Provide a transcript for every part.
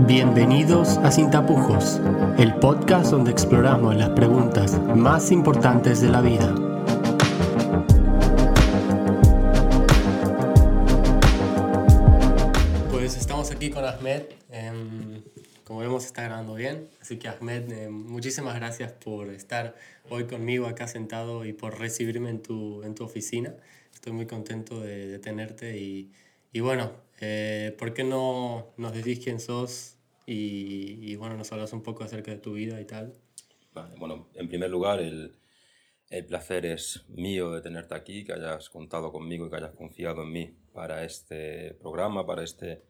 Bienvenidos a Sin Tapujos, el podcast donde exploramos las preguntas más importantes de la vida. Pues estamos aquí con Ahmed. em, como vemos está grabando bien. Así que Ahmed, em, muchísimas gracias por estar hoy conmigo acá sentado y por recibirme en tu, en tu oficina. Estoy muy contento de, de tenerte y, y bueno, eh, ¿por qué no nos decís quién sos y, y bueno, nos hablas un poco acerca de tu vida y tal? Vale, bueno, en primer lugar, el, el placer es mío de tenerte aquí, que hayas contado conmigo y que hayas confiado en mí para este programa, para este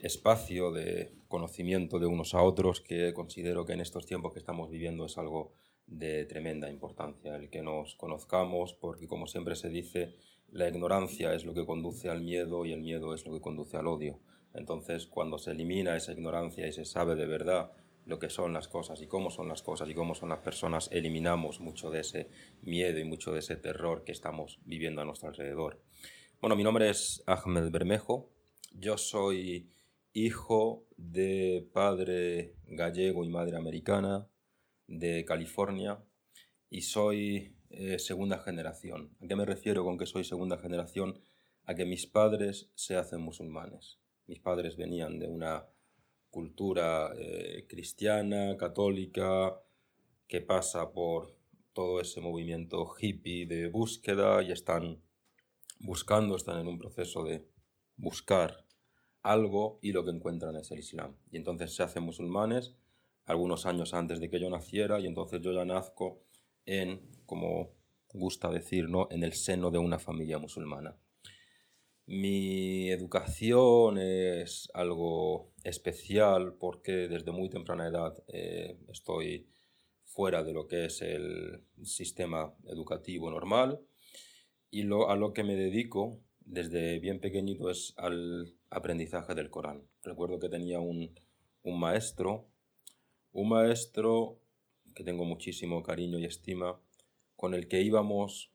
espacio de conocimiento de unos a otros, que considero que en estos tiempos que estamos viviendo es algo de tremenda importancia, el que nos conozcamos, porque como siempre se dice, la ignorancia es lo que conduce al miedo y el miedo es lo que conduce al odio. Entonces, cuando se elimina esa ignorancia y se sabe de verdad lo que son las cosas y cómo son las cosas y cómo son las personas, eliminamos mucho de ese miedo y mucho de ese terror que estamos viviendo a nuestro alrededor. Bueno, mi nombre es Ahmed Bermejo. Yo soy hijo de padre gallego y madre americana de California y soy eh, segunda generación. ¿A qué me refiero con que soy segunda generación? A que mis padres se hacen musulmanes. Mis padres venían de una cultura eh, cristiana, católica, que pasa por todo ese movimiento hippie de búsqueda y están buscando, están en un proceso de buscar algo y lo que encuentran es el Islam. Y entonces se hacen musulmanes algunos años antes de que yo naciera y entonces yo ya nazco en, como gusta decir, en el seno de una familia musulmana. Mi educación es algo especial porque desde muy temprana edad eh, estoy fuera de lo que es el sistema educativo normal y a lo que me dedico desde bien pequeñito es al aprendizaje del Corán. Recuerdo que tenía un, un maestro, un maestro que tengo muchísimo cariño y estima, con el que íbamos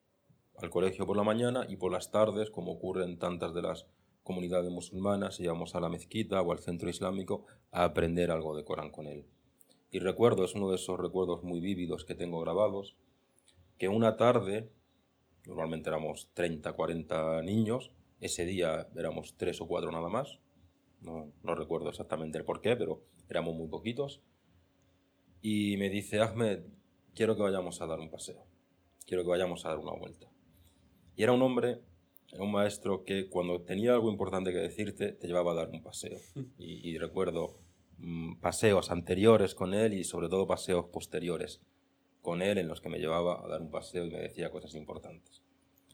al colegio por la mañana y por las tardes, como ocurre en tantas de las comunidades musulmanas, íbamos a la mezquita o al centro islámico a aprender algo de Corán con él. Y recuerdo, es uno de esos recuerdos muy vívidos que tengo grabados, que una tarde, normalmente éramos 30, 40 niños, ese día éramos tres o cuatro nada más, no, no recuerdo exactamente el por qué, pero éramos muy poquitos, y me dice, Ahmed, quiero que vayamos a dar un paseo, quiero que vayamos a dar una vuelta. Y era un hombre, era un maestro que cuando tenía algo importante que decirte, te llevaba a dar un paseo. Y, y recuerdo mm, paseos anteriores con él y sobre todo paseos posteriores con él en los que me llevaba a dar un paseo y me decía cosas importantes.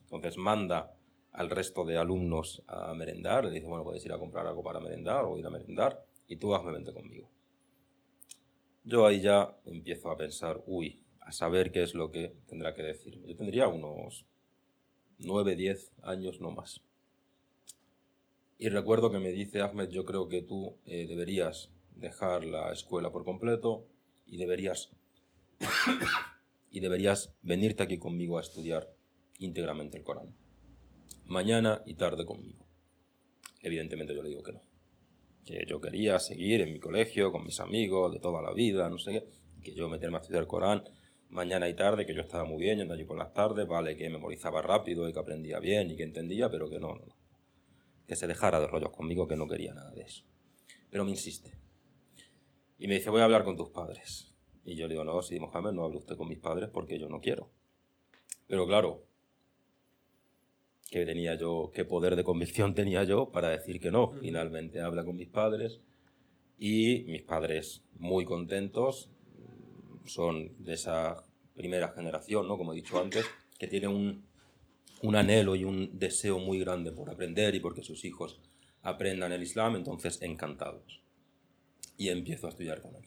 Entonces manda al resto de alumnos a merendar, le dice, bueno, podéis ir a comprar algo para merendar o ir a merendar y tú hazme vente conmigo. Yo ahí ya empiezo a pensar, uy, a saber qué es lo que tendrá que decir. Yo tendría unos 9, 10 años, no más. Y recuerdo que me dice Ahmed, yo creo que tú eh, deberías dejar la escuela por completo y deberías, y deberías venirte aquí conmigo a estudiar íntegramente el Corán. Mañana y tarde conmigo. Evidentemente yo le digo que no. Que yo quería seguir en mi colegio, con mis amigos de toda la vida, no sé qué. Que yo meterme a estudiar el Corán mañana y tarde, que yo estaba muy bien yendo allí por las tardes, vale, que memorizaba rápido y que aprendía bien y que entendía, pero que no, no, no. Que se dejara de rollos conmigo, que no quería nada de eso. Pero me insiste. Y me dice, voy a hablar con tus padres. Y yo le digo, no, sí, Mohamed, no hable usted con mis padres porque yo no quiero. Pero claro, ¿qué tenía yo, qué poder de convicción tenía yo para decir que no? Finalmente habla con mis padres y mis padres muy contentos, son de esa primera generación, ¿no? como he dicho antes, que tiene un, un anhelo y un deseo muy grande por aprender y porque sus hijos aprendan el Islam, entonces encantados. Y empiezo a estudiar con él.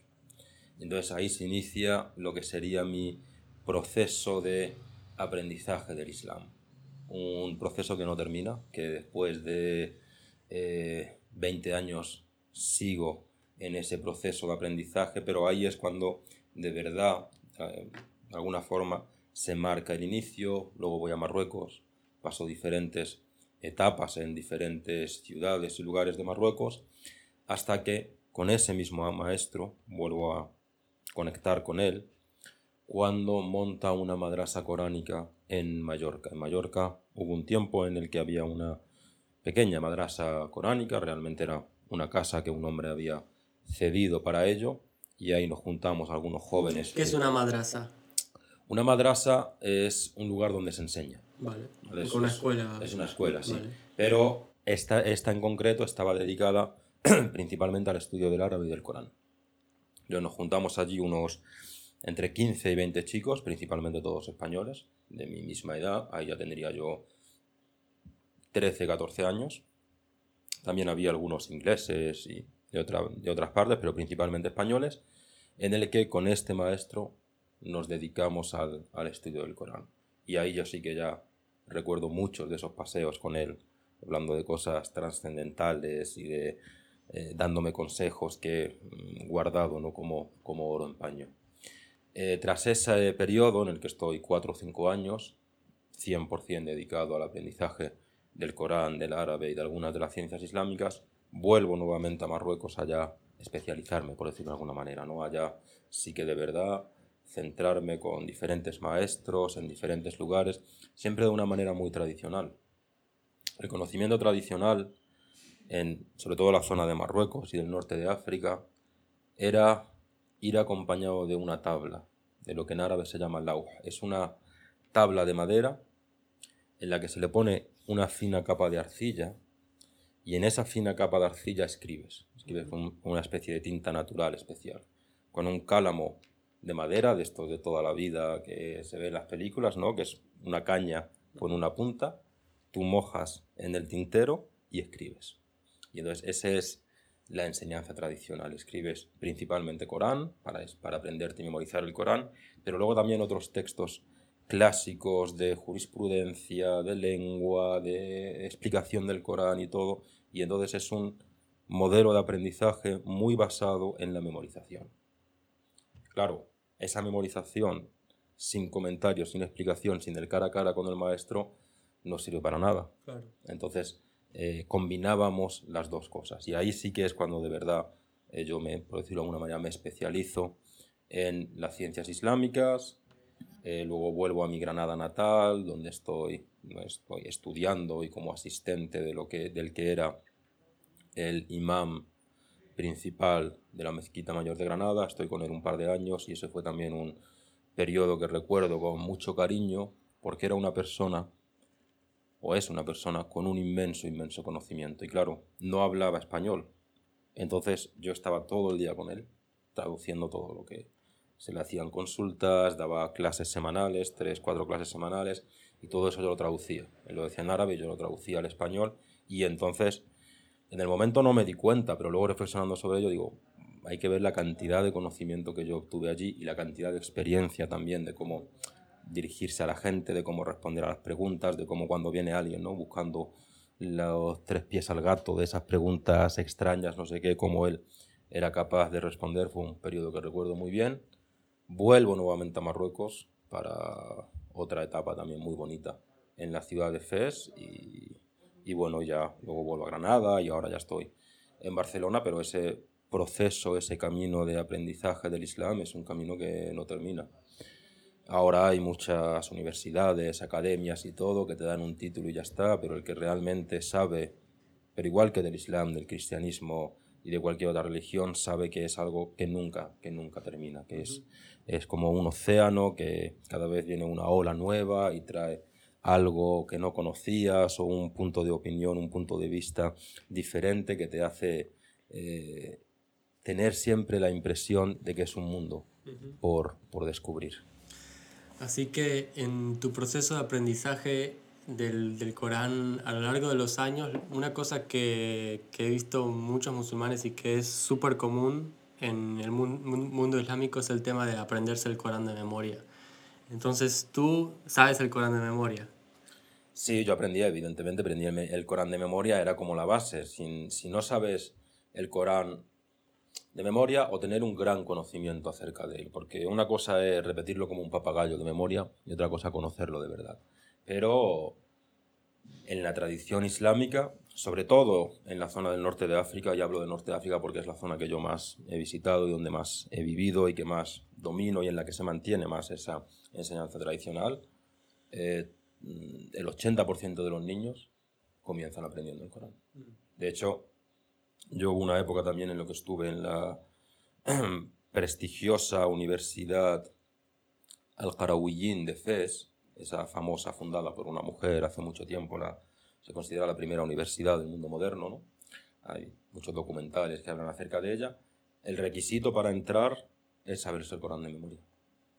Entonces ahí se inicia lo que sería mi proceso de aprendizaje del Islam. Un proceso que no termina, que después de eh, 20 años sigo en ese proceso de aprendizaje, pero ahí es cuando de verdad, eh, de alguna forma, se marca el inicio, luego voy a Marruecos, paso diferentes etapas en diferentes ciudades y lugares de Marruecos, hasta que con ese mismo maestro, vuelvo a conectar con él, cuando monta una madrasa coránica en Mallorca. En Mallorca hubo un tiempo en el que había una pequeña madrasa coránica, realmente era una casa que un hombre había cedido para ello, y ahí nos juntamos algunos jóvenes. ¿Qué es una madrasa? Una madrasa es un lugar donde se enseña. Vale. Es una escuela. Es una escuela, sí. Pero esta, esta en concreto estaba dedicada principalmente al estudio del árabe y del Corán. Yo nos juntamos allí unos entre 15 y 20 chicos, principalmente todos españoles, de mi misma edad. Ahí ya tendría yo 13, 14 años. También había algunos ingleses y de, de otras partes, pero principalmente españoles, en el que con este maestro nos dedicamos al, al estudio del Corán. Y ahí yo sí que ya recuerdo muchos de esos paseos con él, hablando de cosas trascendentales y de eh, dándome consejos que he mm, guardado ¿no? como, como oro en paño. Eh, tras ese periodo en el que estoy cuatro o cinco años, 100% dedicado al aprendizaje del Corán, del árabe y de algunas de las ciencias islámicas, vuelvo nuevamente a Marruecos allá especializarme, por decirlo de alguna manera, ¿no? Allá sí que de verdad centrarme con diferentes maestros en diferentes lugares, siempre de una manera muy tradicional. El conocimiento tradicional, en sobre todo la zona de Marruecos y del norte de África, era ir acompañado de una tabla, de lo que en árabe se llama lauh. Es una tabla de madera en la que se le pone una fina capa de arcilla y en esa fina capa de arcilla escribes. Escribes con una especie de tinta natural especial, con un cálamo de madera, de estos de toda la vida que se ve en las películas, ¿no? Que es una caña con una punta, tú mojas en el tintero y escribes. Y entonces esa es la enseñanza tradicional. Escribes principalmente Corán, para, para aprenderte y memorizar el Corán, pero luego también otros textos clásicos de jurisprudencia, de lengua, de explicación del Corán y todo. Y entonces es un modelo de aprendizaje muy basado en la memorización. Claro, esa memorización sin comentarios, sin explicación, sin el cara a cara con el maestro, no sirve para nada. Entonces, eh, combinábamos las dos cosas. Y ahí sí que es cuando de verdad eh, yo me, por decirlo de alguna manera, me especializo en las ciencias islámicas. Eh, luego vuelvo a mi Granada natal, donde estoy, estoy estudiando y como asistente de lo que, del que era el imam principal de la Mezquita Mayor de Granada, estoy con él un par de años y ese fue también un periodo que recuerdo con mucho cariño porque era una persona, o es una persona, con un inmenso, inmenso conocimiento. Y claro, no hablaba español. Entonces yo estaba todo el día con él, traduciendo todo lo que se le hacían consultas, daba clases semanales, tres, cuatro clases semanales, y todo eso yo lo traducía. Él lo decía en árabe, yo lo traducía al español, y entonces en el momento no me di cuenta, pero luego reflexionando sobre ello digo, hay que ver la cantidad de conocimiento que yo obtuve allí y la cantidad de experiencia también de cómo dirigirse a la gente, de cómo responder a las preguntas, de cómo cuando viene alguien, ¿no? Buscando los tres pies al gato, de esas preguntas extrañas, no sé qué, cómo él era capaz de responder, fue un periodo que recuerdo muy bien. Vuelvo nuevamente a Marruecos para otra etapa también muy bonita en la ciudad de Fez y y bueno, ya luego vuelvo a Granada y ahora ya estoy en Barcelona, pero ese proceso, ese camino de aprendizaje del Islam es un camino que no termina. Ahora hay muchas universidades, academias y todo que te dan un título y ya está, pero el que realmente sabe, pero igual que del Islam, del cristianismo y de cualquier otra religión, sabe que es algo que nunca, que nunca termina, que es, es como un océano que cada vez viene una ola nueva y trae algo que no conocías o un punto de opinión, un punto de vista diferente que te hace eh, tener siempre la impresión de que es un mundo por, por, descubrir. Así que en tu proceso de aprendizaje del, del, Corán a lo largo de los años, una cosa que, que he visto muchos musulmanes y que es súper común en el mundo islámico es el tema de aprenderse el Corán de memoria. Entonces, ¿tú sabes el Corán de memoria? Sí, yo aprendí, evidentemente, aprendí el, Corán de memoria, era como la base. Si, si no sabes el Corán de memoria o tener un gran conocimiento acerca de él, porque una cosa es repetirlo como un papagayo de memoria y otra cosa conocerlo de verdad. Pero en la tradición islámica, sobre todo en la zona del norte de África, y hablo del norte de África porque es la zona que yo más he visitado y donde más he vivido y que más domino y en la que se mantiene más esa enseñanza tradicional, eh, el 80% de los niños comienzan aprendiendo el Corán. De hecho, yo hubo una época también en la que estuve en la prestigiosa Universidad Al-Qarawiyyin de Fez, esa famosa fundada por una mujer hace mucho tiempo, la, se considera la primera universidad del mundo moderno, ¿no? Hay muchos documentales que hablan acerca de ella. El requisito para entrar es saberse el Corán de memoria.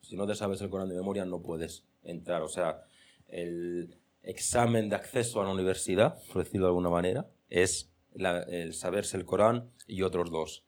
Si no te sabes el Corán de memoria no puedes entrar. O sea, el examen de acceso a la universidad, por decirlo de alguna manera, es el saberse el Corán y otros dos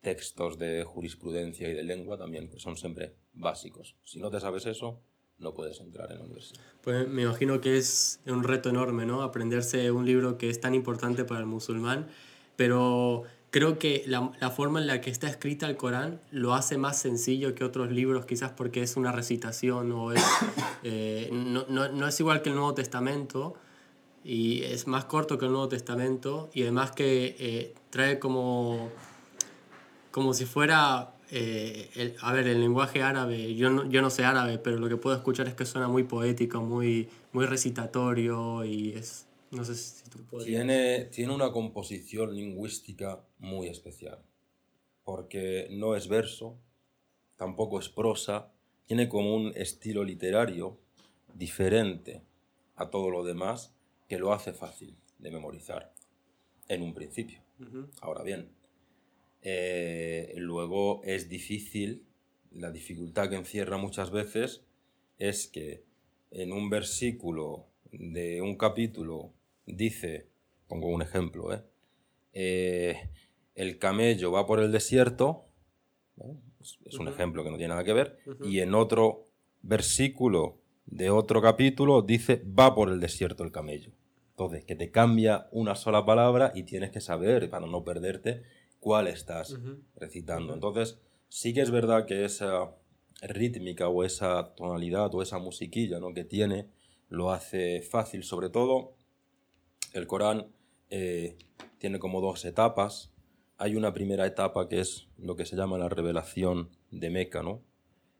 textos de jurisprudencia y de lengua también, que son siempre básicos. Si no te sabes eso, no puedes entrar en la universidad. Pues me imagino que es un reto enorme, ¿no? Aprenderse un libro que es tan importante para el musulmán, pero creo que la, la, forma en la que está escrita el Corán lo hace más sencillo que otros libros, quizás porque es una recitación o es, eh, no, no, no, es igual que el Nuevo Testamento y es más corto que el Nuevo Testamento y además que eh, trae como, como si fuera, eh, el, a ver, el lenguaje árabe, yo no, yo no sé árabe, pero lo que puedo escuchar es que suena muy poético, muy, muy recitatorio y es no sé si tú. Tiene, tiene una composición lingüística muy especial, porque no es verso, tampoco es prosa, tiene como un estilo literario diferente a todo lo demás que lo hace fácil de memorizar en un principio. Ahora bien, eh, luego es difícil, la dificultad que encierra muchas veces es que en un versículo de un capítulo dice, pongo un ejemplo, ¿eh? Eh, el camello va por el desierto, es, un ejemplo que no tiene nada que ver, y en otro versículo de otro capítulo dice, va por el desierto el camello. Entonces, que te cambia una sola palabra y tienes que saber, para no perderte, cuál estás recitando. Entonces, sí que es verdad que esa rítmica o esa tonalidad o esa musiquilla ¿no? que tiene lo hace fácil, sobre todo el Corán eh, tiene como dos etapas. Hay una primera etapa que es lo que se llama la revelación de Meca, ¿no?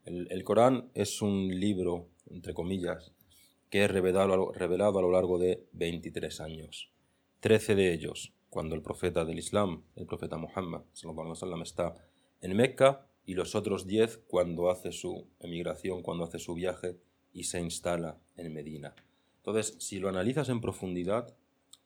El, Corán es un libro, entre comillas, que es revelado, revelado a lo largo de 23 años. Trece de ellos cuando el profeta del Islam, el profeta Muhammad, está en Meca, y los otros 10 cuando hace su emigración, cuando hace su viaje y se instala en Medina. Entonces, si lo analizas en profundidad,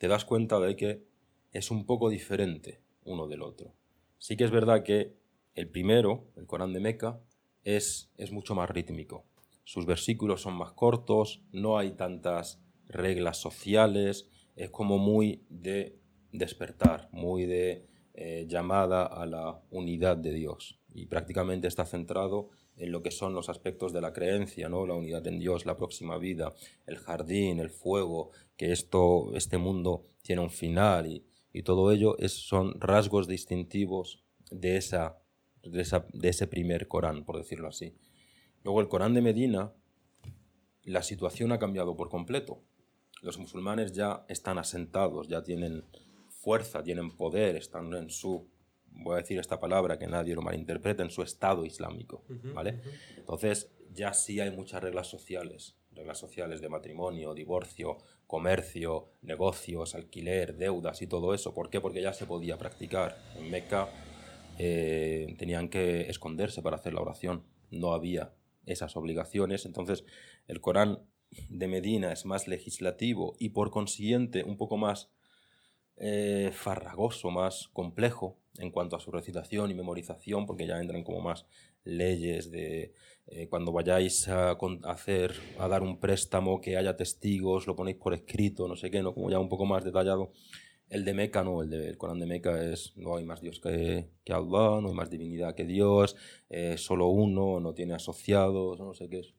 te das cuenta de que es un poco diferente uno del otro. Sí que es verdad que el primero, el Corán de Meca, es, es mucho más rítmico. Sus versículos son más cortos, no hay tantas reglas sociales, es como muy de despertar, muy de eh, llamada a la unidad de Dios. Y prácticamente está centrado en lo que son los aspectos de la creencia, ¿no? la unidad en Dios, la próxima vida, el jardín, el fuego, que esto, este mundo tiene un final y, todo ello es, son rasgos distintivos de, esa, de, esa, de ese primer Corán, por decirlo así. Luego el Corán de Medina, la situación ha cambiado por completo. Los musulmanes ya están asentados, ya tienen fuerza, tienen poder, están en su voy a decir esta palabra que nadie lo malinterprete, en su Estado islámico, ¿vale? Entonces, ya sí hay muchas reglas sociales, reglas sociales de matrimonio, divorcio, comercio, negocios, alquiler, deudas y todo eso. ¿Por qué? Porque ya se podía practicar. En Meca eh, tenían que esconderse para hacer la oración, no había esas obligaciones, entonces el Corán de Medina es más legislativo y por consiguiente un poco más eh, farragoso, más complejo en cuanto a su recitación y memorización, porque ya entran como más leyes de eh, cuando vayáis a, hacer, a dar un préstamo, que haya testigos, lo ponéis por escrito, no sé qué, ¿no? como ya un poco más detallado. El de Meca no, el del Corán de Meca es no hay más Dios que, que Allah, no hay más divinidad que Dios, eh, solo uno, no tiene asociados, no sé qué es.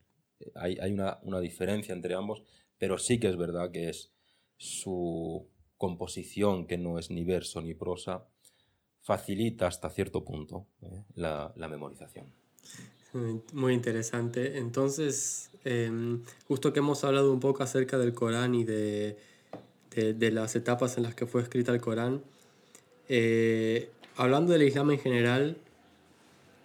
Hay, hay una, una diferencia entre ambos, pero sí que es verdad que es su composición, que no es ni verso ni prosa, facilita hasta cierto punto ¿eh? la, memorización. Muy interesante. Entonces, em, justo que hemos hablado un poco acerca del Corán y de, de, las etapas en las que fue escrita el Corán. Eh, hablando del Islam en general,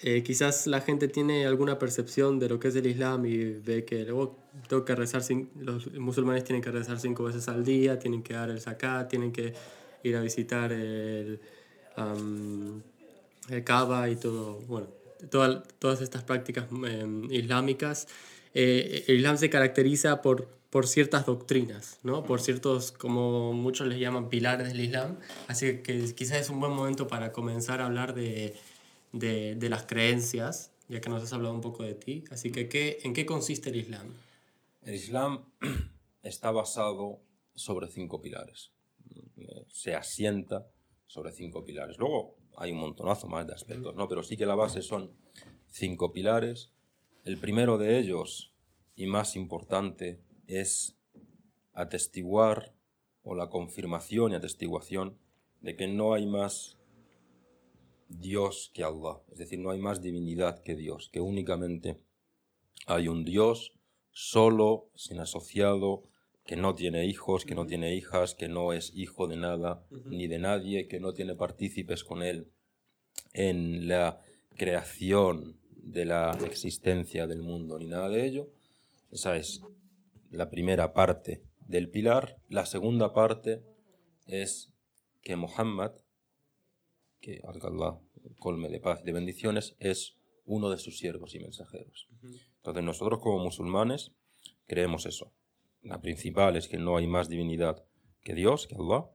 eh, quizás la gente tiene alguna percepción de lo que es el Islam y ve que luego tengo que rezar, los musulmanes tienen que rezar cinco veces al día, tienen que dar el zakat, tienen que ir a visitar el, el Kaaba y todo, bueno, todas, todas estas prácticas em, islámicas. Eh, el Islam se caracteriza por, por ciertas doctrinas, ¿no? por ciertos, como muchos les llaman, pilares del Islam. Así que quizás es un buen momento para comenzar a hablar de, de, de las creencias, ya que nos has hablado un poco de ti. Así que, ¿qué, ¿en qué consiste el Islam? El Islam está basado sobre cinco pilares. Se asienta sobre cinco pilares. Luego hay un montonazo más de aspectos, ¿no? Pero sí que la base son cinco pilares. El primero de ellos, y más importante, es atestiguar o la confirmación y atestiguación de que no hay más Dios que Allah. Es decir, no hay más divinidad que Dios, que únicamente hay un Dios solo, sin asociado, que no tiene hijos, que no tiene hijas, que no es hijo de nada ni de nadie, que no tiene partícipes con él en la creación de la existencia del mundo ni nada de ello. Esa es la primera parte del pilar. La segunda parte es que Muhammad, que Allah colme de paz y de bendiciones, es uno de sus siervos y mensajeros. Entonces nosotros como musulmanes creemos eso, la principal es que no hay más divinidad que Dios, que Allah,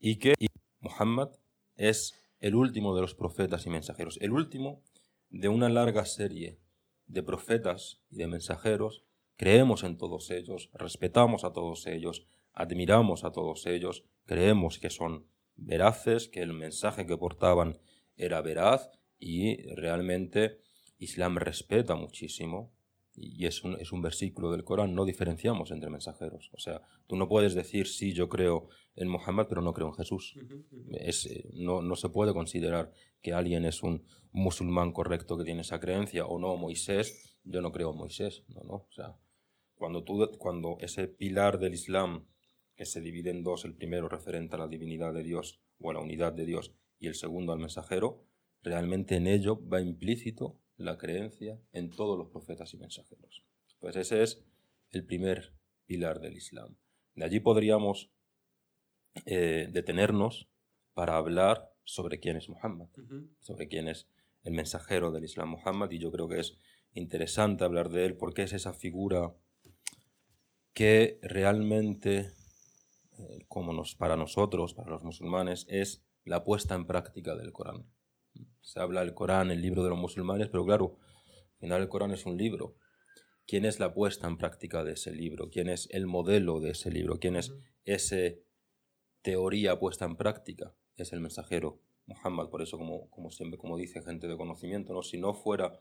y que Muhammad es el último de los profetas y mensajeros, el último de una larga serie de profetas y de mensajeros. Creemos en todos ellos, respetamos a todos ellos, admiramos a todos ellos, creemos que son veraces, que el mensaje que portaban era veraz y realmente Islam respeta muchísimo y es un, es un, versículo del Corán, no diferenciamos entre mensajeros. O sea, tú no puedes decir, sí, yo creo en Mohammed, pero no creo en Jesús. Es, eh, no, no, se puede considerar que alguien es un musulmán correcto que tiene esa creencia, o no, Moisés, yo no creo en Moisés. No, no. O sea, cuando, tú, cuando ese pilar del Islam, que se divide en dos, el primero referente a la divinidad de Dios o a la unidad de Dios, y el segundo al mensajero, realmente en ello va implícito la creencia en todos los profetas y mensajeros. Pues ese es el primer pilar del Islam. De allí podríamos eh, detenernos para hablar sobre quién es Muhammad, sobre quién es el mensajero del Islam Muhammad, y yo creo que es interesante hablar de él porque es esa figura que realmente, eh, como nos, para nosotros, para los musulmanes, es la puesta en práctica del Corán se habla del Corán, el libro de los musulmanes, pero claro, al final el Corán es un libro. ¿Quién es la puesta en práctica de ese libro? ¿Quién es el modelo de ese libro? ¿Quién es esa teoría puesta en práctica? Es el mensajero Muhammad, por eso como, como siempre, como dice gente de conocimiento, ¿no? si no fuera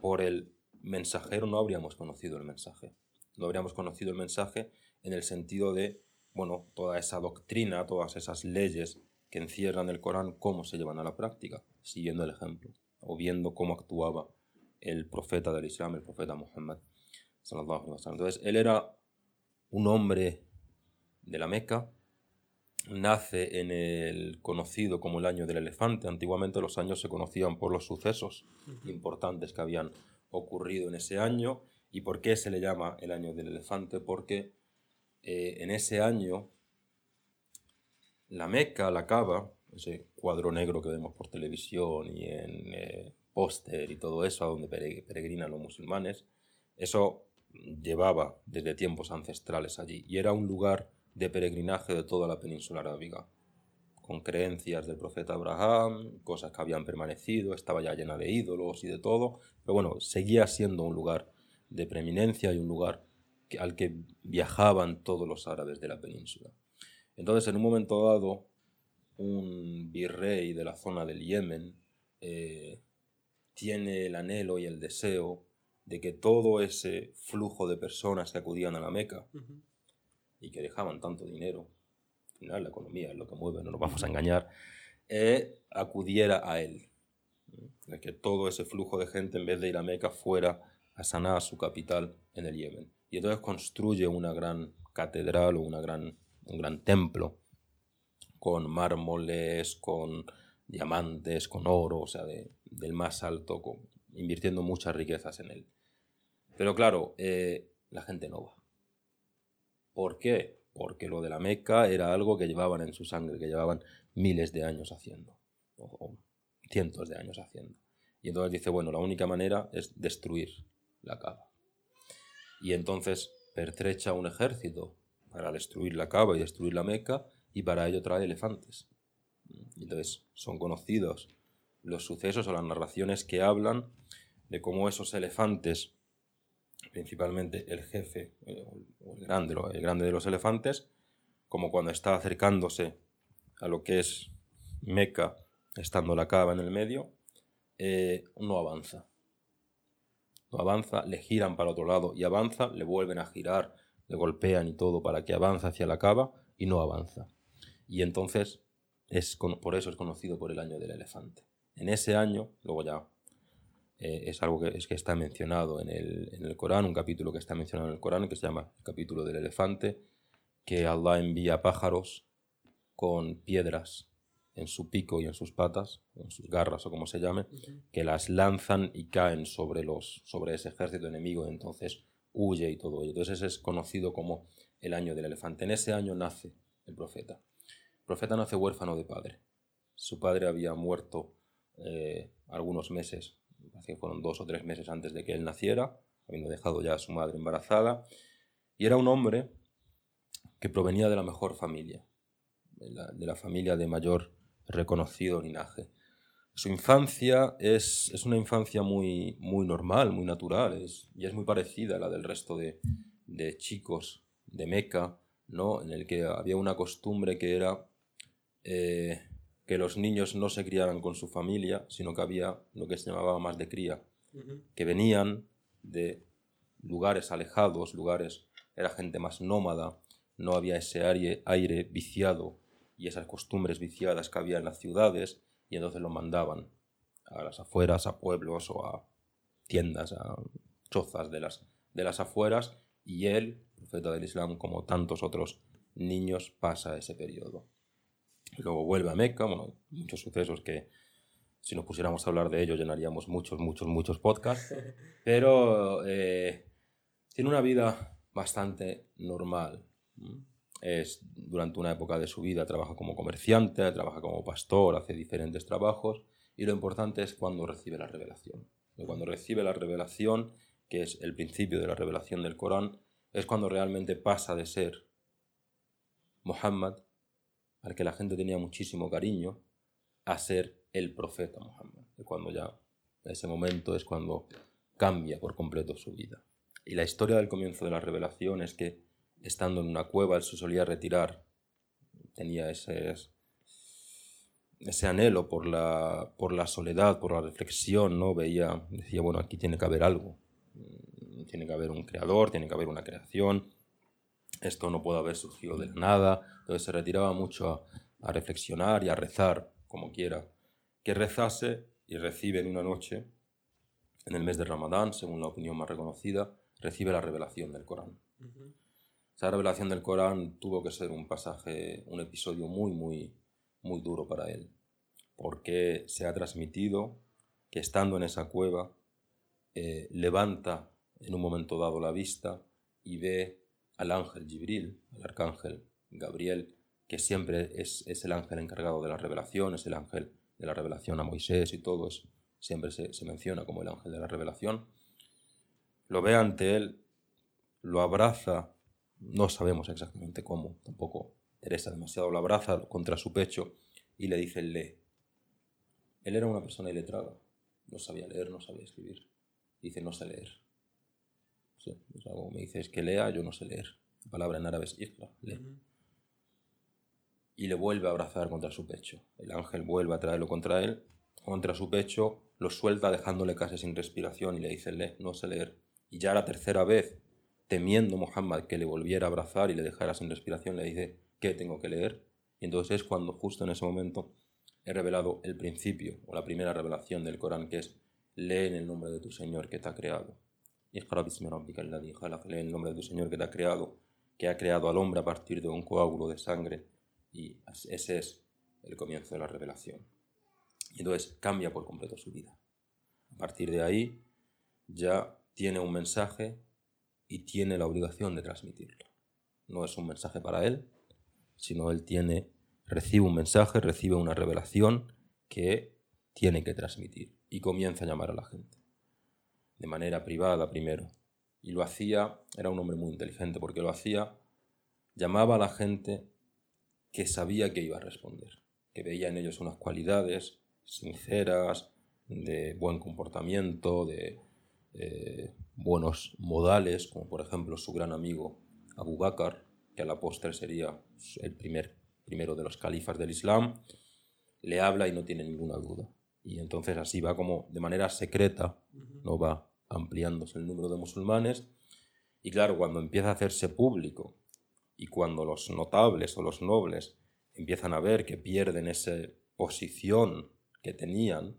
por el mensajero no habríamos conocido el mensaje. No habríamos conocido el mensaje en el sentido de, bueno, toda esa doctrina, todas esas leyes que encierran el Corán, cómo se llevan a la práctica, siguiendo el ejemplo, o viendo cómo actuaba el profeta del Islam, el profeta Muhammad. Entonces, él era un hombre de la Meca, nace en el conocido como el año del elefante. Antiguamente los años se conocían por los sucesos importantes que habían ocurrido en ese año. ¿Y por qué se le llama el año del elefante? Porque eh, en ese año la Meca, la Cava, ese cuadro negro que vemos por televisión y en eh, póster y todo eso, a donde peregrinan los musulmanes, eso llevaba desde tiempos ancestrales allí y era un lugar de peregrinaje de toda la península arábiga, con creencias del profeta Abraham, cosas que habían permanecido, estaba ya llena de ídolos y de todo, pero bueno, seguía siendo un lugar de preeminencia y un lugar al que viajaban todos los árabes de la península. Entonces, en un momento dado, un virrey de la zona del Yemen eh, tiene el anhelo y el deseo de que todo ese flujo de personas que acudían a la Meca y que dejaban tanto dinero, al final la economía es lo que mueve, no nos vamos a engañar, eh, acudiera a él. De que todo ese flujo de gente, en vez de ir a Meca, fuera a Sanaa, su capital, en el Yemen. Y entonces construye una gran catedral o una gran un gran templo con mármoles, con diamantes, con oro, o sea, del más alto, invirtiendo muchas riquezas en él. Pero claro, eh, la gente no va. ¿Por qué? Porque lo de la Meca era algo que llevaban en su sangre, que llevaban miles de años haciendo, o cientos de años haciendo. Y entonces dice, bueno, la única manera es destruir la cava. Y entonces pertrecha un ejército para destruir la cava y destruir la Meca, y para ello trae elefantes. Entonces son conocidos los sucesos o las narraciones que hablan de cómo esos elefantes, principalmente el jefe, eh, el grande, el grande de los elefantes, como cuando está acercándose a lo que es Meca, estando la cava en el medio, eh, no avanza. Avanza, le giran para otro lado y avanza, le vuelven a girar, le golpean y todo para que avance hacia la cava y no avanza. Y entonces, es, por eso es conocido por el año del elefante. En ese año, luego ya eh, es algo que, es que está mencionado en el, en el Corán, un capítulo que está mencionado en el Corán que se llama el capítulo del elefante, que Allah envía pájaros con piedras en su pico y en sus patas, en sus garras o como se llame, que las lanzan y caen sobre, los, sobre ese ejército enemigo, y entonces huye y todo ello. Entonces ese es conocido como el año del elefante. En ese año nace el profeta. El profeta nace huérfano de padre. Su padre había muerto eh, algunos meses, que fueron dos o tres meses antes de que él naciera, habiendo dejado ya a su madre embarazada, y era un hombre que provenía de la mejor familia, de la familia de mayor reconocido linaje. Su infancia es, es una infancia muy, muy normal, muy natural, es, y es muy parecida a la del resto de, de chicos de Meca, ¿no? en el que había una costumbre que era eh, que los niños no se criaran con su familia, sino que había lo que se llamaba más de cría, que venían de lugares alejados, lugares, era gente más nómada, no había ese aire, aire viciado y esas costumbres viciadas que había en las ciudades y entonces lo mandaban a las afueras, a pueblos o a tiendas, a chozas de las, de las afueras y él, profeta del Islam, como tantos otros niños, pasa ese periodo. Luego vuelve a Meca, bueno, muchos sucesos que si nos pusiéramos a hablar de ellos llenaríamos muchos, muchos, muchos podcasts, pero eh, tiene una vida bastante normal es, durante una época de su vida trabaja como comerciante, trabaja como pastor, hace diferentes trabajos y lo importante es cuando recibe la revelación. Cuando recibe la revelación, que es el principio de la revelación del Corán, es cuando realmente pasa de ser Muhammad, al que la gente tenía muchísimo cariño, a ser el profeta Muhammad. Y cuando ya, ese momento es cuando cambia por completo su vida. Y la historia del comienzo de la revelación es que estando en una cueva, él se solía retirar. Tenía ese, ese anhelo por la, por la soledad, por la reflexión, ¿no? Veía, decía, bueno, aquí tiene que haber algo. Tiene que haber un creador, tiene que haber una creación. Esto no puede haber surgido de nada. Entonces se retiraba mucho a, reflexionar y a rezar, como quiera. Que rezase y recibe en una noche, en el mes de Ramadán, según la opinión más reconocida, recibe la revelación del Corán. Esa revelación del Corán tuvo que ser un pasaje, un episodio muy, muy, muy duro para él, porque se ha transmitido que estando en esa cueva, eh, levanta en un momento dado la vista y ve al ángel Gibril, al arcángel Gabriel, que siempre es, el ángel encargado de la revelación, es el ángel de la revelación a Moisés y todo, es, siempre se, se menciona como el ángel de la revelación. Lo ve ante él, lo abraza no sabemos exactamente cómo, tampoco Teresa demasiado lo abraza contra su pecho y le dice lee. Él era una persona iletrada, no sabía leer, no sabía escribir. Dice no sé leer. me dice es que lea, yo no sé leer. La palabra en árabe es ikra, lee. Y le vuelve a abrazar contra su pecho. El ángel vuelve a traerlo contra él, contra su pecho, lo suelta dejándole casi sin respiración y le dice lee, no sé leer. Y ya la tercera vez temiendo Muhammad que le volviera a abrazar y le dejara sin respiración, le dice, ¿qué tengo que leer? Y entonces es cuando justo en ese momento he revelado el principio o la primera revelación del Corán, que es, lee en el nombre de tu Señor que te ha creado. Lee en el nombre de tu Señor que te ha creado, que ha creado al hombre a partir de un coágulo de sangre y ese es el comienzo de la revelación. Y entonces cambia por completo su vida. A partir de ahí ya tiene un mensaje y tiene la obligación de transmitirlo. No es un mensaje para él, sino él tiene, recibe un mensaje, recibe una revelación que tiene que transmitir y comienza a llamar a la gente. De manera privada primero. Y lo hacía, era un hombre muy inteligente porque lo hacía, llamaba a la gente que sabía que iba a responder, que veía en ellos unas cualidades sinceras, de buen comportamiento, de eh, buenos modales, como por ejemplo su gran amigo Abu Bakr, que a la postre sería el primer, primero de los califas del Islam, le habla y no tiene ninguna duda. Y entonces así va como de manera secreta, no va ampliándose el número de musulmanes. Y claro, cuando empieza a hacerse público y cuando los notables o los nobles empiezan a ver que pierden esa posición que tenían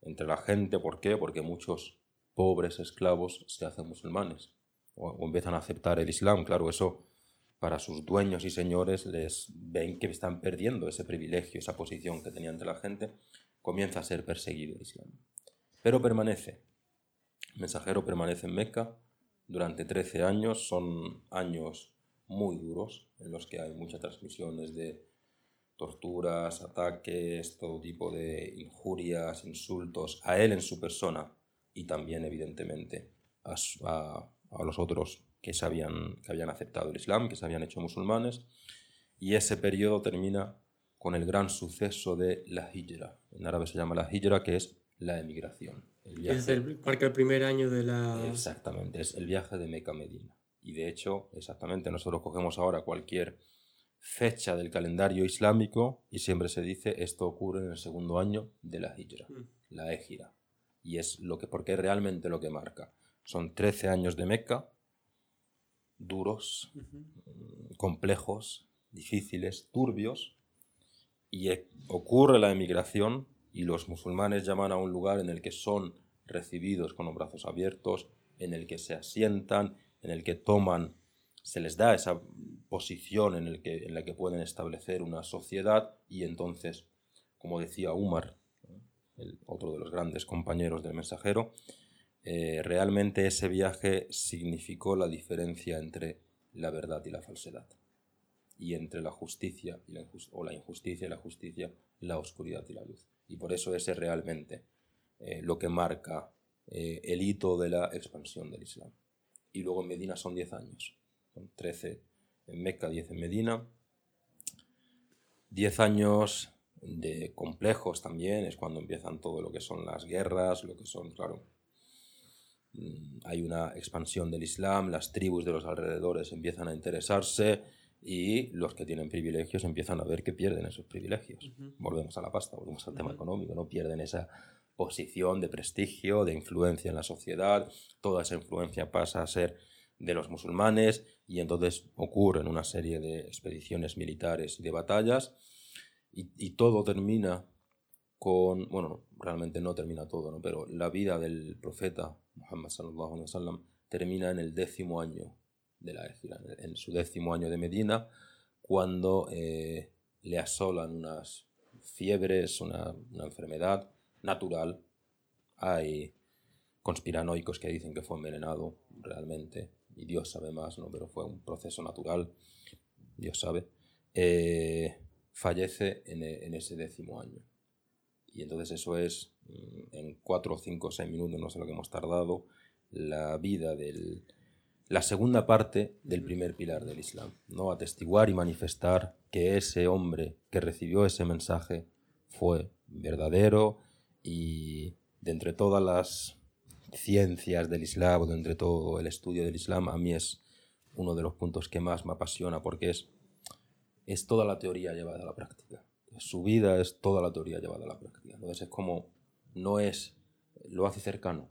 entre la gente, ¿por qué? Porque muchos pobres esclavos se hacen musulmanes o, empiezan a aceptar el Islam. Claro, eso para sus dueños y señores les ven que están perdiendo ese privilegio, esa posición que tenían entre la gente, comienza a ser perseguido el Islam. Pero permanece. El mensajero permanece en Meca durante 13 años, son años muy duros en los que hay muchas transmisiones de torturas, ataques, todo tipo de injurias, insultos a él en su persona y también evidentemente a, los otros que, se habían, que habían aceptado el Islam, que se habían hecho musulmanes. Y ese periodo termina con el gran suceso de la hijra. En árabe se llama la hijra, que es la emigración. es el, marca el primer año de la... Exactamente, es el viaje de Meca a Medina. Y de hecho, exactamente, nosotros cogemos ahora cualquier fecha del calendario islámico y siempre se dice esto ocurre en el segundo año de la hijra, mm. la égira. Y es lo que, porque es realmente lo que marca. Son 13 años de Meca, duros, mm, complejos, difíciles, turbios, y e, ocurre la emigración y los musulmanes llaman a un lugar en el que son recibidos con los brazos abiertos, en el que se asientan, en el que toman, se les da esa posición en, el que, en la que pueden establecer una sociedad y entonces, como decía Umar, el otro de los grandes compañeros del mensajero, eh, realmente ese viaje significó la diferencia entre la verdad y la falsedad, y entre la justicia y la o la injusticia y la justicia, la oscuridad y la luz. Y por eso ese es realmente eh, lo que marca eh, el hito de la expansión del Islam y luego en Medina son 10 años. Son 13 en Meca, 10 en Medina. 10 años de complejos también, es cuando empiezan todo lo que son las guerras, lo que son, claro, mm, hay una expansión del Islam, las tribus de los alrededores empiezan a interesarse y los que tienen privilegios empiezan a ver que pierden esos privilegios. Volvemos a la pasta, volvemos al tema económico, no pierden esa posición de prestigio, de influencia en la sociedad, toda esa influencia pasa a ser de los musulmanes y entonces ocurren una serie de expediciones militares y de batallas y, todo termina con, bueno, realmente no termina todo, ¿no? pero la vida del profeta Muhammad sallallahu alaihi wasallam termina en el décimo año de la Égira, en su décimo año de Medina, cuando eh, le asolan unas fiebres, una, una enfermedad natural. Hay conspiranoicos que dicen que fue envenenado realmente, y Dios sabe más, ¿no? pero fue un proceso natural, Dios sabe. Eh, fallece en, en, ese décimo año. Y entonces eso es, mm, en cuatro, cinco, seis minutos, no sé lo que hemos tardado, la vida del, la segunda parte del primer pilar del Islam, ¿no? Atestiguar y manifestar que ese hombre que recibió ese mensaje fue verdadero, y de entre todas las ciencias del Islam, de entre todo el estudio del Islam, a mí es uno de los puntos que más me apasiona porque es, es toda la teoría llevada a la práctica. Su vida es toda la teoría llevada a la práctica. Entonces es como, no es, lo hace cercano.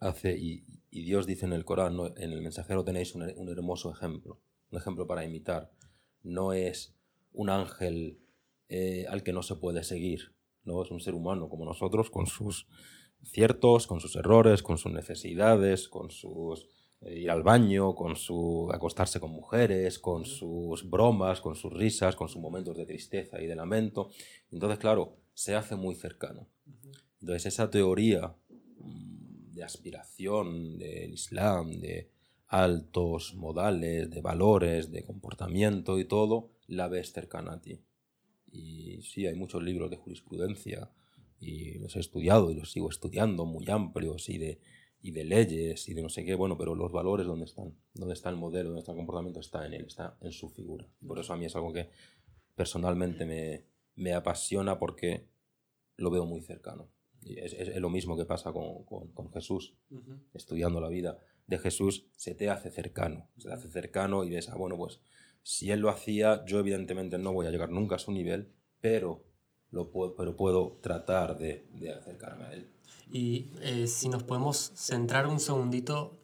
Hace, y, Dios dice en el Corán, en el mensajero tenéis un, un hermoso ejemplo, un ejemplo para imitar. No es un ángel eh, al que no se puede seguir, no es un ser humano como nosotros, con sus ciertos, con sus errores, con sus necesidades, con sus ir al baño, con su acostarse con mujeres, con sus bromas, con sus risas, con sus momentos de tristeza y de lamento. Entonces, claro, se hace muy cercano. Entonces, esa teoría mm, de aspiración del Islam, de altos modales, de valores, de comportamiento y todo, la ves cercana a ti. Y sí, hay muchos libros de jurisprudencia y los he estudiado y los sigo estudiando, muy amplios y de, y de leyes y de no sé qué, bueno, pero los valores, ¿dónde están? ¿Dónde está el modelo? ¿Dónde está el comportamiento? Está en él, está en su figura. Por eso a mí es algo que personalmente me, me apasiona porque lo veo muy cercano. Y es, es, lo mismo que pasa con, con, Jesús, estudiando la vida de Jesús, se te hace cercano, se te hace cercano y ves, ah, bueno, pues si él lo hacía, yo evidentemente no voy a llegar nunca a su nivel, pero, lo puedo, pero puedo tratar de, de acercarme a él. Y eh, si nos podemos centrar un segundito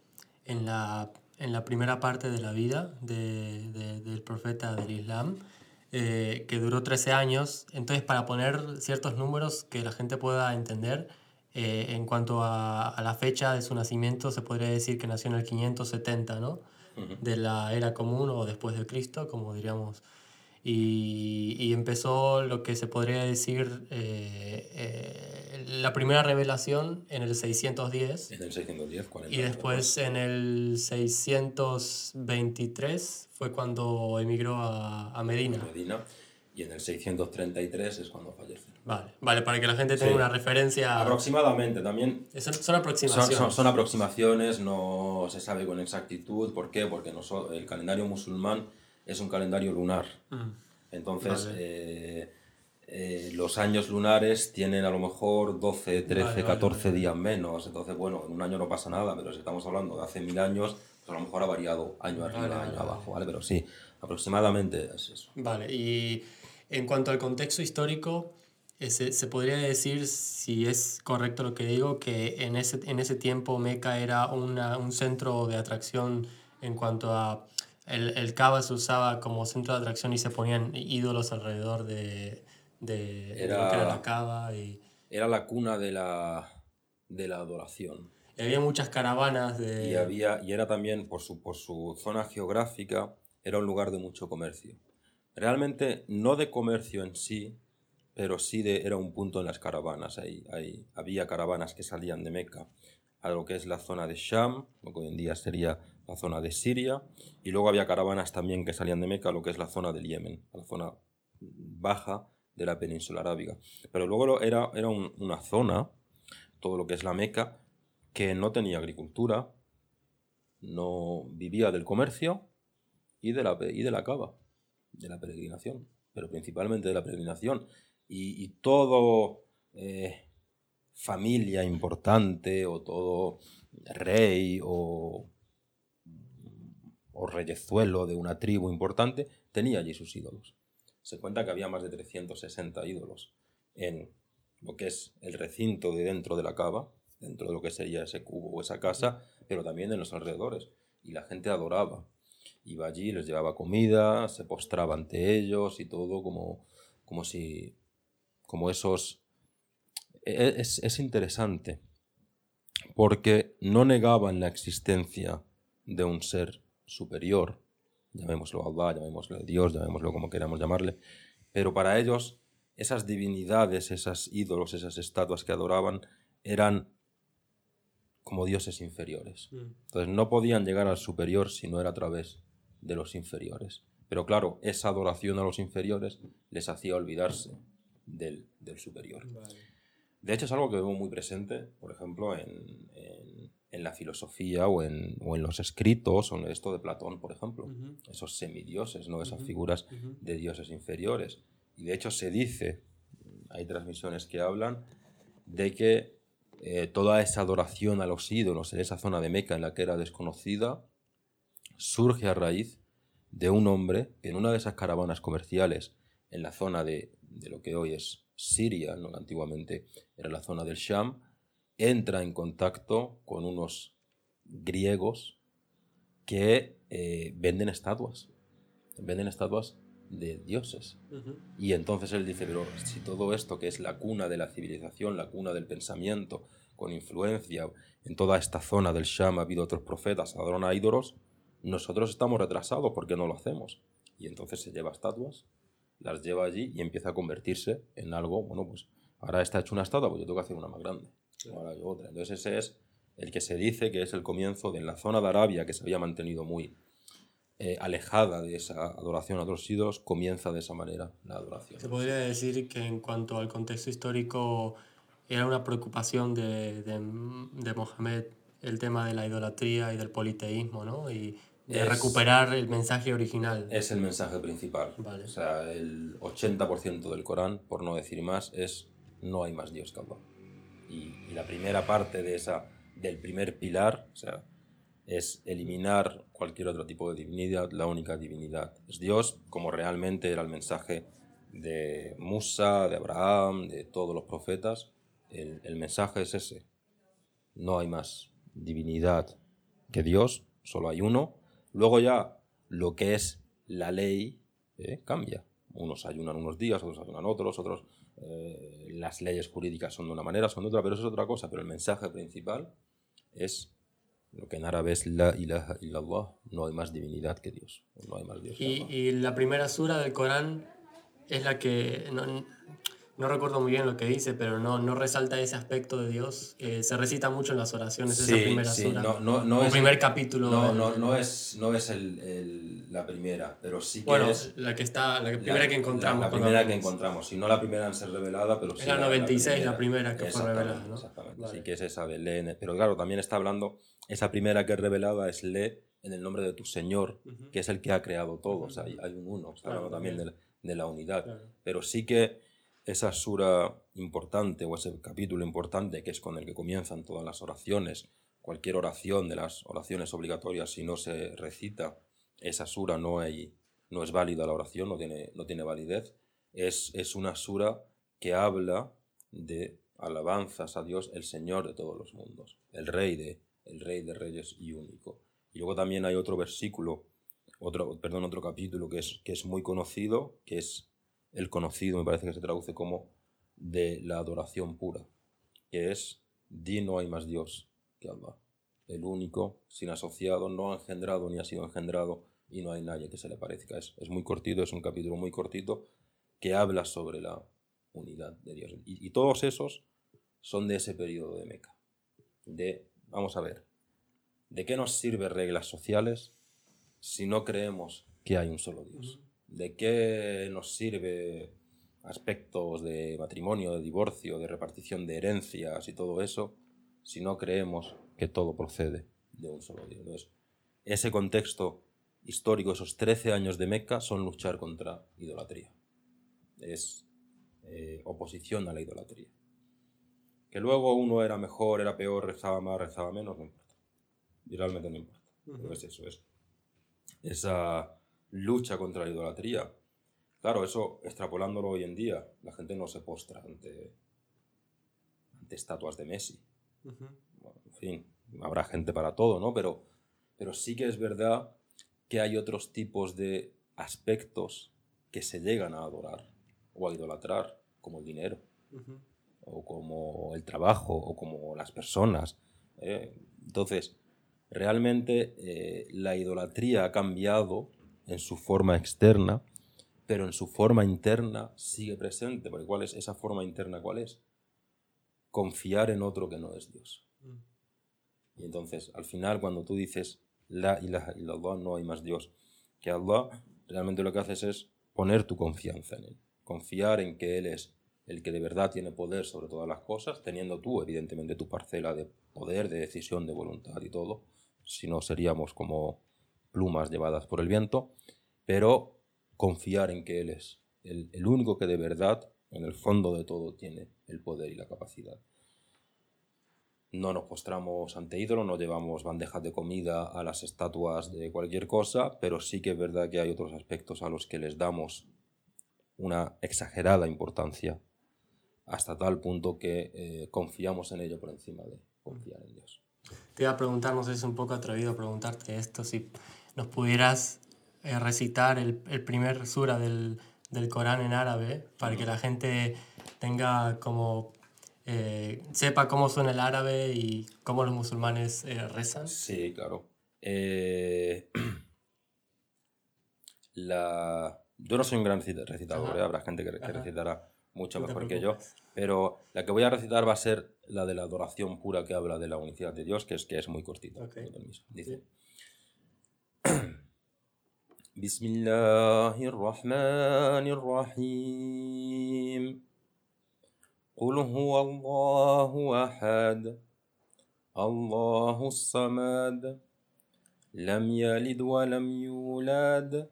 en la, en la primera parte de la vida de, de, del profeta del Islam, eh, que duró 13 años. Entonces, para poner ciertos números que la gente pueda entender, eh, en cuanto a, a, la fecha de su nacimiento, se podría decir que nació en el 570, ¿no? De la era común o después de Cristo, como diríamos. Y, y empezó lo que se podría decir eh, la primera revelación en el 610. En el 610, 40 Y después en el 623 fue cuando emigró a, a Medina. Medina. Y en el 633 es cuando fallece. Vale, vale, para que la gente tenga una referencia. Aproximadamente también. Son, son aproximaciones. Son, son, aproximaciones, no se sabe con exactitud. ¿Por qué? Porque nosotros, el calendario musulmán es un calendario lunar. Mm. Entonces, vale. eh, eh, los años lunares tienen a lo mejor 12, 13, vale, 14 días menos. Entonces, bueno, en un año no pasa nada, pero si estamos hablando de hace mil años, pues a lo mejor ha variado año arriba, año abajo, ¿vale? Pero sí, aproximadamente es eso. Vale, y en cuanto al contexto histórico, ese, se podría decir, si es correcto lo que digo, que en ese, en ese tiempo Meca era una, un centro de atracción en cuanto a... El, el Kaaba se usaba como centro de atracción y se ponían ídolos alrededor de, de, Era- de lo que era la Kaaba. Y, Era la cuna de la, de la adoración. y había muchas caravanas de... Y, había, y era también, por su, por su zona geográfica, era un lugar de mucho comercio. Realmente no de comercio en sí, pero sí de, era un punto en las caravanas. Ahí, ahí había caravanas que salían de Meca a lo que es la zona de Sham, lo que hoy en día sería la zona de Siria, y luego había caravanas también que salían de Meca lo que es la zona del Yemen, la zona baja de la península arábiga. Pero luego era, era un- una zona, todo lo que es la Meca, que no tenía agricultura, no vivía del comercio y de la, y de la cava, de la peregrinación, pero principalmente de la peregrinación. Y, y todo eh, familia importante o todo rey o, o reyezuelo de una tribu importante tenía allí sus ídolos. Se cuenta que había más de 360 ídolos en lo que es el recinto de dentro de la cava, dentro de lo que sería ese cubo o esa casa, pero también en los alrededores. Y la gente adoraba. Iba allí, les llevaba comida, se postraba ante ellos y todo como, como si, como esos... e- Es, es interesante porque no negaban la existencia de un ser superior, llamémoslo Allah, llamémoslo Dios, llamémoslo como queramos llamarle, pero para ellos esas divinidades, esas ídolos, esas estatuas que adoraban eran como dioses inferiores. Mm. Entonces no podían llegar al superior si no era a través de los inferiores. Pero claro, esa adoración a los inferiores les hacía olvidarse del, del superior. De hecho, es algo que vemos muy presente, por ejemplo, en, en- en la filosofía o en, o en los escritos, o en esto de Platón, por ejemplo. Esos semidioses, ¿no? Esas figuras de dioses inferiores. Y de hecho se dice, hay transmisiones que hablan, de que eh, toda esa adoración a los ídolos en esa zona de Meca en la que era desconocida, surge a raíz de un hombre que en una de esas caravanas comerciales en la zona de, de lo que hoy es Siria, ¿no? antiguamente era la zona del Sham, entra en contacto con unos griegos que eh, venden estatuas, venden estatuas de dioses. Y entonces él dice, pero si todo esto que es la cuna de la civilización, la cuna del pensamiento, con influencia, en toda esta zona del Sham ha habido otros profetas, adoran a ídolos, nosotros estamos retrasados porque no lo hacemos. Y entonces se lleva estatuas, las lleva allí y empieza a convertirse en algo, bueno, pues ahora está hecho una estatua, pues yo tengo que hacer una más grande. Ahora hay otra. Entonces ese es el que se dice que es el comienzo de la zona de Arabia que se había mantenido muy eh, alejada de esa adoración a otros ídolos, comienza de esa manera la adoración. Se podría decir que en cuanto al contexto histórico era una preocupación de, de, de Mohamed el tema de la idolatría y del politeísmo, ¿no? Y de recuperar el mensaje original. Es el mensaje principal. Vale. O sea, el 80% del Corán, por no decir más, es no hay más Dios que Allah. Y, la primera parte de esa, del primer pilar, es eliminar cualquier otro tipo de divinidad, la única divinidad es Dios, como realmente era el mensaje de Musa, de Abraham, de todos los profetas. El, el mensaje es ese. No hay más divinidad que Dios, solo hay uno. Luego ya lo que es la ley eh, cambia. Unos ayunan unos días, otros ayunan otros, otros eh, las leyes jurídicas son de una manera, son de otra, pero eso es otra cosa. Pero el mensaje principal es lo que en árabe es la ilaha illallah, no hay más divinidad que Dios. No hay más Dios Y, y la primera sura del Corán es la que, no, no recuerdo muy bien lo que dice, pero no, no resalta ese aspecto de Dios. que se recita mucho en las oraciones, esa primera sura. no, no, no es primer capítulo. No, no, no es, no es el, el- la primera, pero sí que Bueno, es la que está, la primera la- que encontramos. La, la primera que encontramos, si no la primera en ser revelada, pero sí. Era 96 la primera que fue revelada, ¿no? Exactamente, Vale. sí que es esa de Lee. Pero claro, también está hablando, esa primera que es revelada es Lee en el nombre de tu Señor, Ujú. que es el que ha creado todo. O sea, hay, hay un uno, está Claro, hablando también de, también. la- de la unidad. Claro. Pero sí que esa sura importante o ese capítulo importante que es con el que comienzan todas las oraciones, cualquier oración de las oraciones obligatorias, si no se recita esa sura, no, es válida la oración, no tiene, no tiene validez. Es, es una sura que habla de alabanzas a Dios, el Señor de todos los mundos, el Rey de, el Rey de Reyes y único. Y luego también hay otro versículo, otro, perdón, otro capítulo que es, que es muy conocido, que es el conocido, me parece que se traduce como de la adoración pura, que es di no hay más Dios que Allah, el único, sin asociado, no ha engendrado ni ha sido engendrado y no hay nadie que se le parezca. Es, es muy cortito, es un capítulo muy cortito que habla sobre la unidad de Dios. Y, todos esos son de ese periodo de Meca. De, vamos a ver, ¿de qué nos sirve reglas sociales si no creemos que hay un solo Dios? ¿De qué nos sirve aspectos de matrimonio, de divorcio, de repartición de herencias y todo eso si no creemos que todo procede de un solo Dios? Entonces, ese contexto histórico, esos 13 años de Meca, son luchar contra idolatría. Es eh, oposición a la idolatría. Que luego uno era mejor, era peor, rezaba más, rezaba menos, no importa. Y realmente no importa. Pero es eso, es esa lucha contra la idolatría. Claro, eso extrapolándolo hoy en día, la gente no se postra ante, ante estatuas de Messi. Bueno, en fin, habrá gente para todo, ¿no? Pero, pero sí que es verdad que hay otros tipos de aspectos que se llegan a adorar o a idolatrar, como el dinero, o como el trabajo, o como las personas. ¿eh? Entonces, realmente eh, la idolatría ha cambiado en su forma externa, pero en su forma interna sigue presente. Porque ¿cuál es esa forma interna? ¿Cuál es? Confiar en otro que no es Dios. Mm. Y entonces, al final, cuando tú dices La ilaha illallah, no hay más Dios que Allah, realmente lo que haces es poner tu confianza en Él. Confiar en que Él es el que de verdad tiene poder sobre todas las cosas, teniendo tú, evidentemente, tu parcela de poder, de decisión, de voluntad y todo. Si no, seríamos como plumas llevadas por el viento. Pero confiar en que Él es el, único que de verdad, en el fondo de todo, tiene el poder y la capacidad. No nos postramos ante ídolos, no llevamos bandejas de comida a las estatuas de cualquier cosa, pero sí que es verdad que hay otros aspectos a los que les damos una exagerada importancia hasta tal punto que eh, confiamos en ello por encima de confiar en Dios. Te iba a preguntar, no sé si es un poco atrevido preguntarte esto, si nos pudieras eh, recitar el, el primer sura del, del Corán en árabe para que la gente tenga como eh, sepa cómo suena el árabe y cómo los musulmanes eh, rezan? Sí, claro. Eh, la... Yo no soy un gran recitador. ¿eh? habrá gente que, que recitará mucho No te mejor que yo, preocupes. pero la que voy a recitar va a ser la de la adoración pura que habla de la unicidad de Dios, que es, que es muy cortita. Ok. con permiso. Dice, بسم الله الرحمن الرحيم قل هو الله أحد الله الصمد لم يلد ولم يولد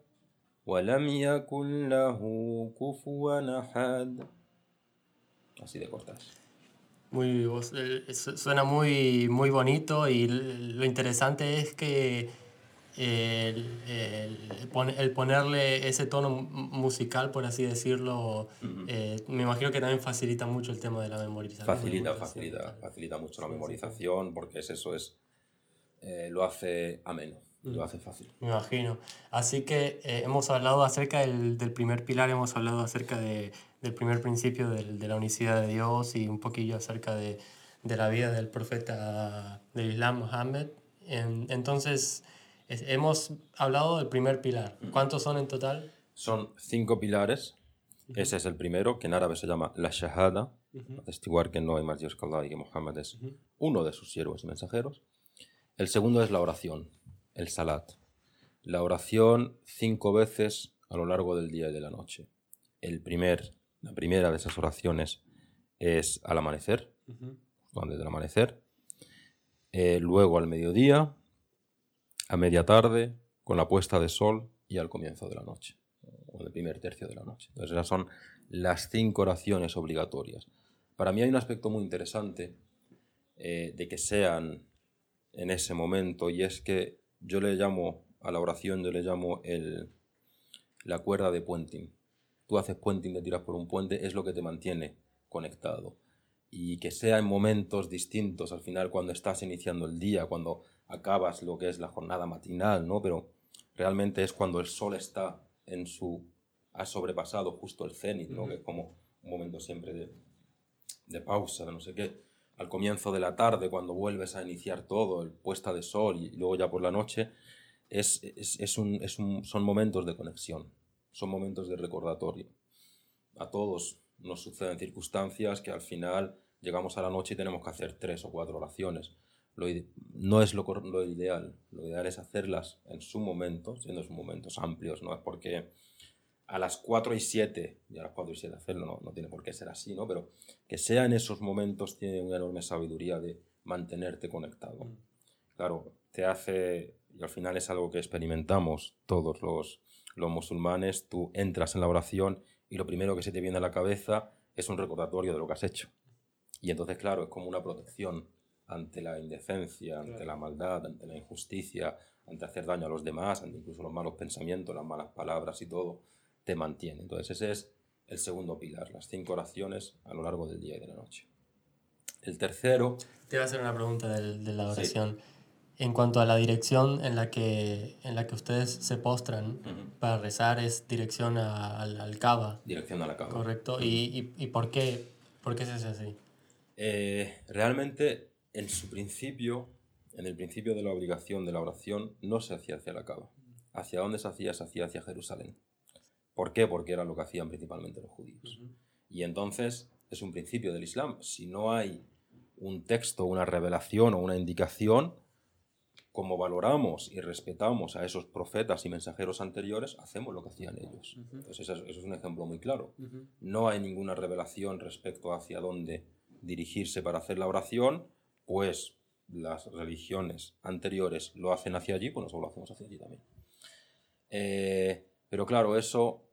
ولم يكن له كفوا أحد Así de cortas. Muy, eh, su- suena muy, muy bonito y lo interesante es que el, el pon- el ponerle ese tono mu- musical, por así decirlo, eh, me imagino que también facilita mucho el tema de la memorización. Facilita, memorización facilita, facilita mucho la memorización porque es eso, es, eh, lo hace ameno, lo hace fácil. Me imagino. Así que eh, hemos hablado acerca del, del primer pilar, hemos hablado acerca de, del primer principio del- de la unicidad de Dios y un poquillo acerca de, de la vida del profeta del Islam, Mohammed. En- entonces, es- hemos hablado del primer pilar. ¿Cuántos son en total? Son cinco pilares. Ese es el primero, que en árabe se llama la shahada, atestiguar que no hay más Dios que Allah y que Muhammad es Ujú. uno de sus siervos y mensajeros. El segundo es la oración, el salat. La oración cinco veces a lo largo del día y de la noche. El primer, la primera de esas oraciones es al amanecer, Ujú. justo antes del amanecer. Eh, luego al mediodía, a media tarde, con la puesta de sol y al comienzo de la noche, o el primer tercio de la noche. Entonces esas son las cinco oraciones obligatorias. Para mí hay un aspecto muy interesante eh, de que sean en ese momento y es que yo le llamo a la oración, yo le llamo el, la cuerda de puenting. Tú haces puenting, te tiras por un puente, es lo que te mantiene conectado y que sea en momentos distintos al final cuando estás iniciando el día, cuando acabas lo que es la jornada matinal, ¿no? Pero realmente es cuando el sol está en su ha sobrepasado justo el cenit, ¿no? Que es como un momento siempre de, de pausa, de no sé qué. Al comienzo de la tarde, cuando vuelves a iniciar todo, el puesta de sol y luego ya por la noche, es, es, es un, es un- son momentos de conexión, son momentos de recordatorio. A todos nos suceden circunstancias que al final llegamos a la noche y tenemos que hacer tres o cuatro oraciones. No es lo, lo ideal, lo ideal es hacerlas en su momento, siendo sus momentos amplios, no es porque a las 4 y 7, y a las 4 y 7 hacerlo no, no tiene por qué ser así, ¿no? Pero que sea en esos momentos tiene una enorme sabiduría de mantenerte conectado. Mm. Claro, te hace, y al final es algo que experimentamos todos los, los musulmanes, tú entras en la oración y lo primero que se te viene a la cabeza es un recordatorio de lo que has hecho. Y entonces, claro, es como una protección ante la indecencia, ante Claro. la maldad, ante la injusticia, ante hacer daño a los demás, ante incluso los malos pensamientos, las malas palabras y todo, te mantiene. Entonces ese es el segundo pilar, las cinco oraciones a lo largo del día y de la noche. El tercero, Te voy a hacer una pregunta del- de, la Sí. oración. En cuanto a la dirección en la que, en la que ustedes se postran para rezar, es dirección a- al, al Kaaba, dirección a la cama. ¿correcto? ¿Y, y, y por, qué, por qué se hace así? Eh, realmente, en su principio, en el principio de la obligación de la oración, no se hacía hacia la Cava. ¿Hacia dónde se hacía? Se hacía hacia Jerusalén. ¿Por qué? Porque era lo que hacían principalmente los judíos. Y entonces es un principio del Islam. Si no hay un texto, una revelación o una indicación, como valoramos y respetamos a esos profetas y mensajeros anteriores, hacemos lo que hacían ellos. Entonces eso, es un ejemplo muy claro. No hay ninguna revelación respecto hacia dónde dirigirse para hacer la oración, pues las religiones anteriores lo hacen hacia allí, pues nosotros lo hacemos hacia allí también. Eh, pero claro, eso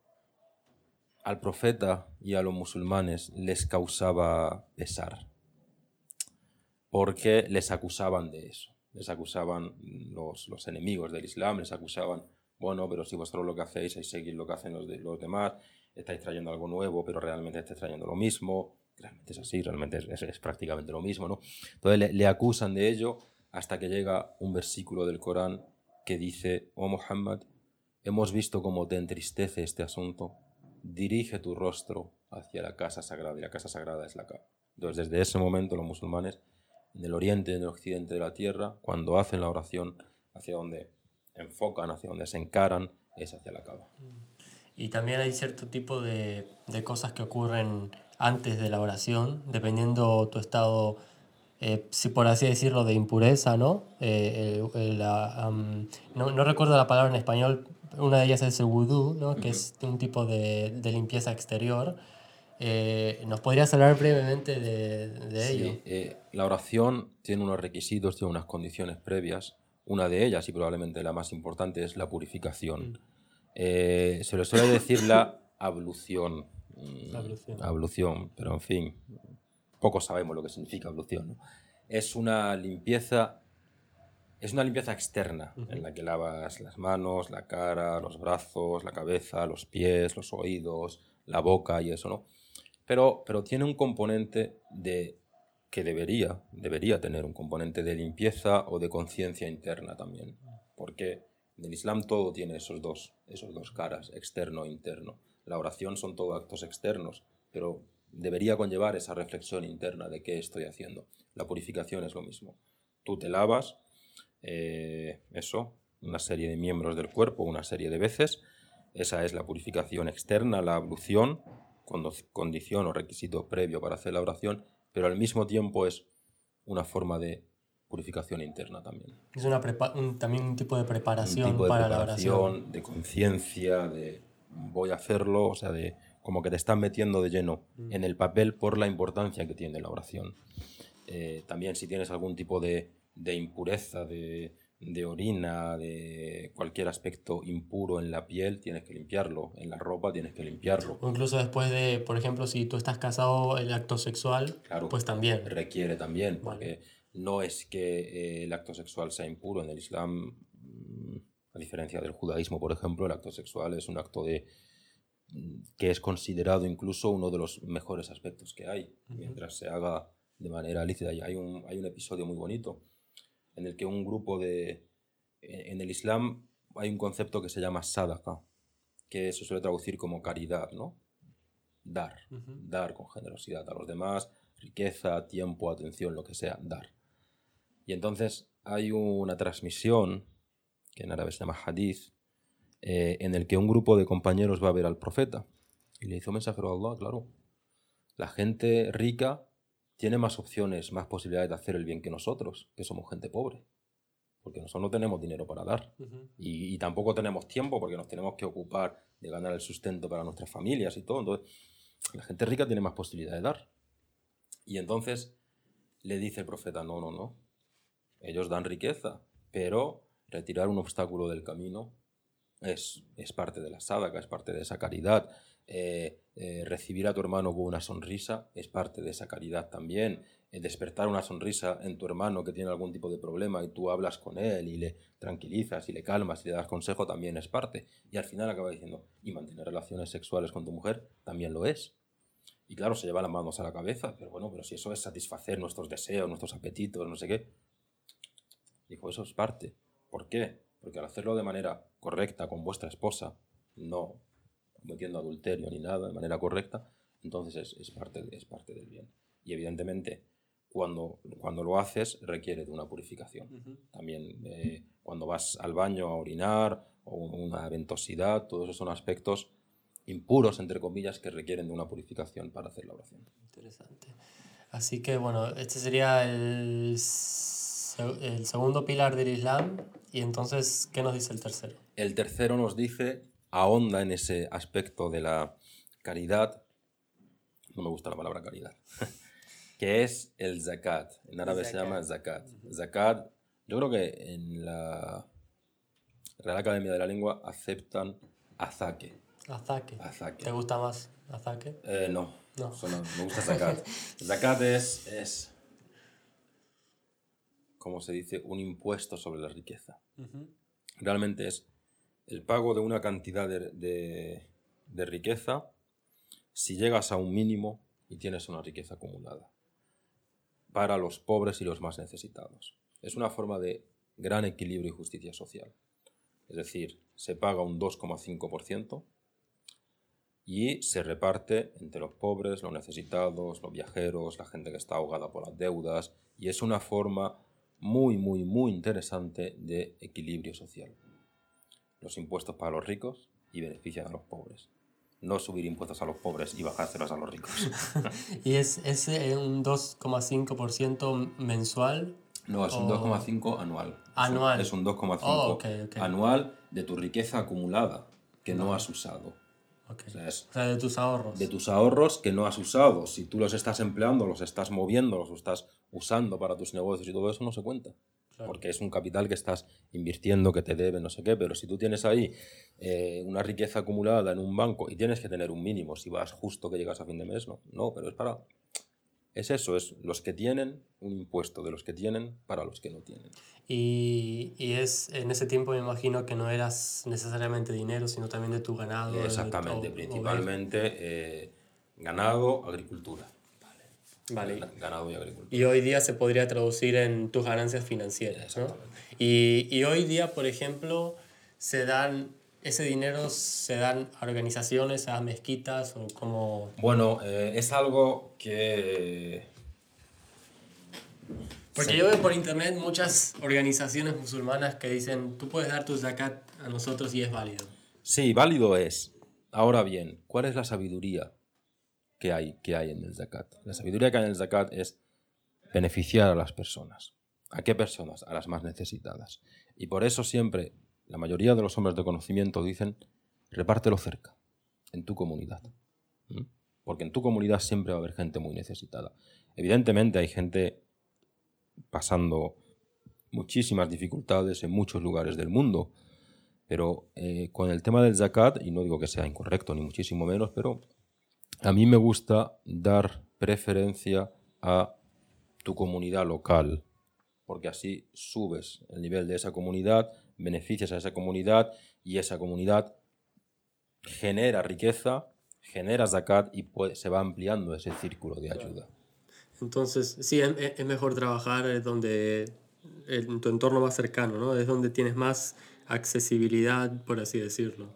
al profeta y a los musulmanes les causaba pesar, porque les acusaban de eso. Les acusaban los, los enemigos del Islam, les acusaban, bueno, pero si vosotros lo que hacéis es seguir lo que hacen los, los demás, estáis trayendo algo nuevo, pero realmente estáis trayendo lo mismo, realmente es así, realmente es, es- es prácticamente lo mismo, ¿no? Entonces le, le acusan de ello hasta que llega un versículo del Corán que dice, oh Muhammad, hemos visto cómo te entristece este asunto, dirige tu rostro hacia la casa sagrada, y la casa sagrada es la Kaaba. Entonces, desde ese momento, los musulmanes, en el oriente y en el occidente de la tierra, cuando hacen la oración, hacia donde enfocan, hacia donde se encaran, es hacia la cava. Y también hay cierto tipo de, de cosas que ocurren antes de la oración, dependiendo tu estado, eh, si por así decirlo, de impureza, ¿no? Eh, la, no, no, recuerdo la palabra en español, una de ellas es el vudú, ¿no? que es un tipo de, de limpieza exterior. Eh, ¿Nos podrías hablar brevemente de, de sí, ello? la oración tiene unos requisitos, tiene unas condiciones previas. Una de ellas, y probablemente la más importante, es la purificación. Mm. se le suele decir la ablución. Mm, ablución. ablución. pero en fin, pocos sabemos lo que significa ablución. ¿no? Es una limpieza, es una limpieza externa en la que lavas las manos, la cara, los brazos, la cabeza, los pies, los oídos, la boca y eso, ¿no? Pero, pero tiene un componente de que debería, debería tener un componente de limpieza o de conciencia interna también, porque en el Islam todo tiene esos dos, esos dos caras, externo e interno. La oración son todo actos externos, pero debería conllevar esa reflexión interna de qué estoy haciendo. La purificación es lo mismo. Tú te lavas, eh, eso, una serie de miembros del cuerpo, una serie de veces. Esa es la purificación externa, la ablución, condición o requisito previo para hacer la oración, pero al mismo tiempo es una forma de purificación interna también. Es una también un tipo de preparación de para la oración. De conciencia, de voy a hacerlo, o sea, de como que te están metiendo de lleno mm. en el papel por la importancia que tiene la oración. Eh, también si tienes algún tipo de, de impureza, de, de orina, de cualquier aspecto impuro en la piel, tienes que limpiarlo. En la ropa tienes que limpiarlo. O incluso después de, por ejemplo, si tú estás casado, el acto sexual, pues también. Requiere también, porque no es que eh, el acto sexual sea impuro. En el Islam, mm, a diferencia del judaísmo, por ejemplo, el acto sexual es un acto de que es considerado incluso uno de los mejores aspectos que hay, mientras se haga de manera lícita. Y hay un, hay un episodio muy bonito en el que un grupo de... En el Islam hay un concepto que se llama sadaqa, que se suele traducir como caridad, ¿no? Dar, dar con generosidad a los demás, riqueza, tiempo, atención, lo que sea, dar. Y entonces hay una transmisión, que en árabe se llama hadith, eh, en el que un grupo de compañeros va a ver al profeta. Y le hizo mensajero a Allah, claro. La gente rica tiene más opciones, más posibilidades de hacer el bien que nosotros, que somos gente pobre. Porque nosotros no tenemos dinero para dar. y, tampoco tenemos tiempo porque nos tenemos que ocupar de ganar el sustento para nuestras familias y todo. Entonces, la gente rica tiene más posibilidades de dar. Y entonces le dice el profeta, no, no, no. Ellos dan riqueza, pero retirar un obstáculo del camino es, es parte de la sádaca, es parte de esa caridad. Eh, eh, recibir a tu hermano con una sonrisa es parte de esa caridad también. Eh, despertar una sonrisa en tu hermano que tiene algún tipo de problema y tú hablas con él y le tranquilizas y le calmas y le das consejo también es parte. Y al final acaba diciendo, y mantener relaciones sexuales con tu mujer también lo es. Y claro, se lleva las manos a la cabeza, pero bueno, pero si eso es satisfacer nuestros deseos, nuestros apetitos, no sé qué. Dijo, eso es parte. ¿Por qué? Porque al hacerlo de manera correcta con vuestra esposa, no cometiendo adulterio ni nada de manera correcta, entonces es, parte, es parte del bien. Y evidentemente, cuando, cuando lo haces, requiere de una purificación. También eh, cuando vas al baño a orinar o una ventosidad, todos esos son aspectos impuros, entre comillas, que requieren de una purificación para hacer la oración. Interesante. Así que bueno, este sería el, el segundo pilar del Islam. Y entonces, ¿qué nos dice el tercero? El tercero nos dice ahonda en ese aspecto de la caridad, no me gusta la palabra caridad, que es el zakat. En árabe se llama zakat. Zakat, yo creo que en la Real Academia de la Lengua aceptan azaque. Azaque. ¿Te gusta más azaque? Eh, no, no. me gusta zakat. zakat es, es, como se dice, un impuesto sobre la riqueza. Realmente es el pago de una cantidad de, riqueza si llegas a un mínimo y tienes una riqueza acumulada para los pobres y los más necesitados. Es una forma de gran equilibrio y justicia social. Es decir, se paga un 2,5% y se reparte entre los pobres, los necesitados, los viajeros, la gente que está ahogada por las deudas y es una forma muy, muy, muy interesante de equilibrio social. Los impuestos para los ricos y benefician a los pobres. No subir impuestos a los pobres y bajárselos a los ricos. ¿Y es, es eh, un 2,5% mensual? No, es un o- 2,5 anual. Anual. Es un 2,5 Oh, ok, ok. anual de tu riqueza acumulada que no has usado. Ok. O sea, es O sea, de tus ahorros. de tus ahorros que no has usado. Si tú los estás empleando, los estás moviendo, los estás usando para tus negocios y todo eso, no se cuenta. Claro. Porque es un capital que estás invirtiendo, que te debe, no sé qué. Pero si tú tienes ahí eh, una riqueza acumulada en un banco y tienes que tener un mínimo, si vas justo que llegas a fin de mes, no. No, pero es para. Es eso, es los que tienen un impuesto de los que tienen para los que no tienen. Y, y es en ese tiempo me imagino que no eras necesariamente dinero, sino también de tu ganado. Exactamente, o principalmente eh, ganado, agricultura. Vale. Gana- Ganado y agricultura. Y hoy día se podría traducir en tus ganancias financieras, ¿no? Y, y hoy día, por ejemplo, se dan, ese dinero se dan a organizaciones, a mezquitas o como... Bueno, eh, es algo que... Porque Sí. yo veo por internet muchas organizaciones musulmanas que dicen, tú puedes dar tu zakat a nosotros y es válido. Sí, válido es. Ahora bien, ¿cuál es la sabiduría que hay, que hay en el zakat? La sabiduría que hay en el zakat es beneficiar a las personas. ¿A qué personas? A las más necesitadas. Y por eso siempre la mayoría de los hombres de conocimiento dicen, repártelo cerca, en tu comunidad. Porque en tu comunidad siempre va a haber gente muy necesitada. Evidentemente hay gente pasando muchísimas dificultades en muchos lugares del mundo, pero eh, con el tema del zakat, y no digo que sea incorrecto ni muchísimo menos, pero a mí me gusta dar preferencia a tu comunidad local, porque así subes el nivel de esa comunidad, beneficias a esa comunidad y esa comunidad genera riqueza, genera zakat y puede- se va ampliando ese círculo de ayuda. Entonces, sí, es, mejor trabajar eh, donde, en tu entorno más cercano, ¿no? Es donde tienes más accesibilidad, por así decirlo.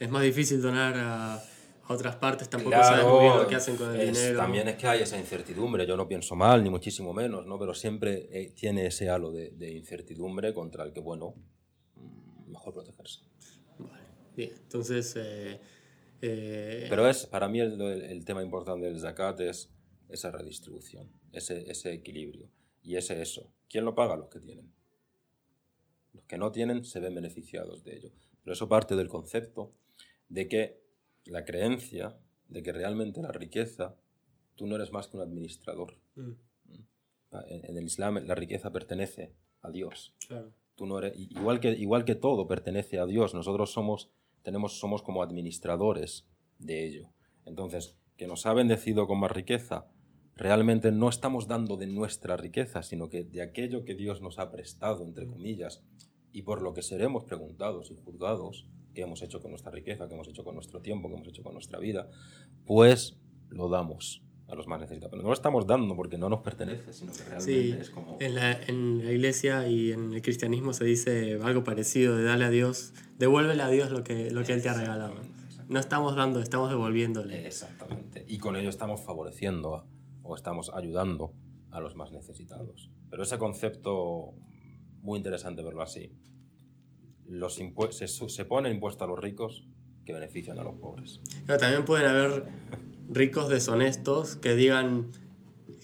Es más difícil donar a, a otras partes, tampoco sabes muy bien lo que hacen con el es- dinero. También es que hay esa incertidumbre, yo no pienso mal, ni muchísimo menos, ¿no? pero siempre eh, tiene ese halo de, de incertidumbre contra el que, bueno, mm, mejor protegerse. Vale, bien. Entonces, eh, eh, Pero es, para mí el tema importante del zakat es esa redistribución, ese, ese equilibrio. Y ese eso. ¿Quién lo paga? Los que tienen. Los que no tienen se ven beneficiados de ello. Pero eso parte del concepto de que la creencia de que realmente la riqueza, tú no eres más que un administrador. mm, En, en el Islam la riqueza pertenece a Dios. claro. Tú no eres, igual, que, igual que todo pertenece a Dios, nosotros somos, tenemos, somos como administradores de ello. Entonces, que nos ha bendecido con más riqueza, realmente no estamos dando de nuestra riqueza, sino que de aquello que Dios nos ha prestado, entre comillas, y por lo que seremos preguntados y juzgados, qué hemos hecho con nuestra riqueza, qué hemos hecho con nuestro tiempo, qué hemos hecho con nuestra vida, pues lo damos a los más necesitados. Pero no lo estamos dando porque no nos pertenece, sino que realmente Sí, es como... en la, en la iglesia y en el cristianismo se dice algo parecido de darle a Dios, devuélvele a Dios lo que, lo que Él te ha regalado. No estamos dando, estamos devolviéndole. Exactamente. Y con ello estamos favoreciendo a- o estamos ayudando a los más necesitados. Pero ese concepto, muy interesante verlo así. Los se, se pone impuesto a los ricos que benefician a los pobres. Pero también pueden haber ricos deshonestos que digan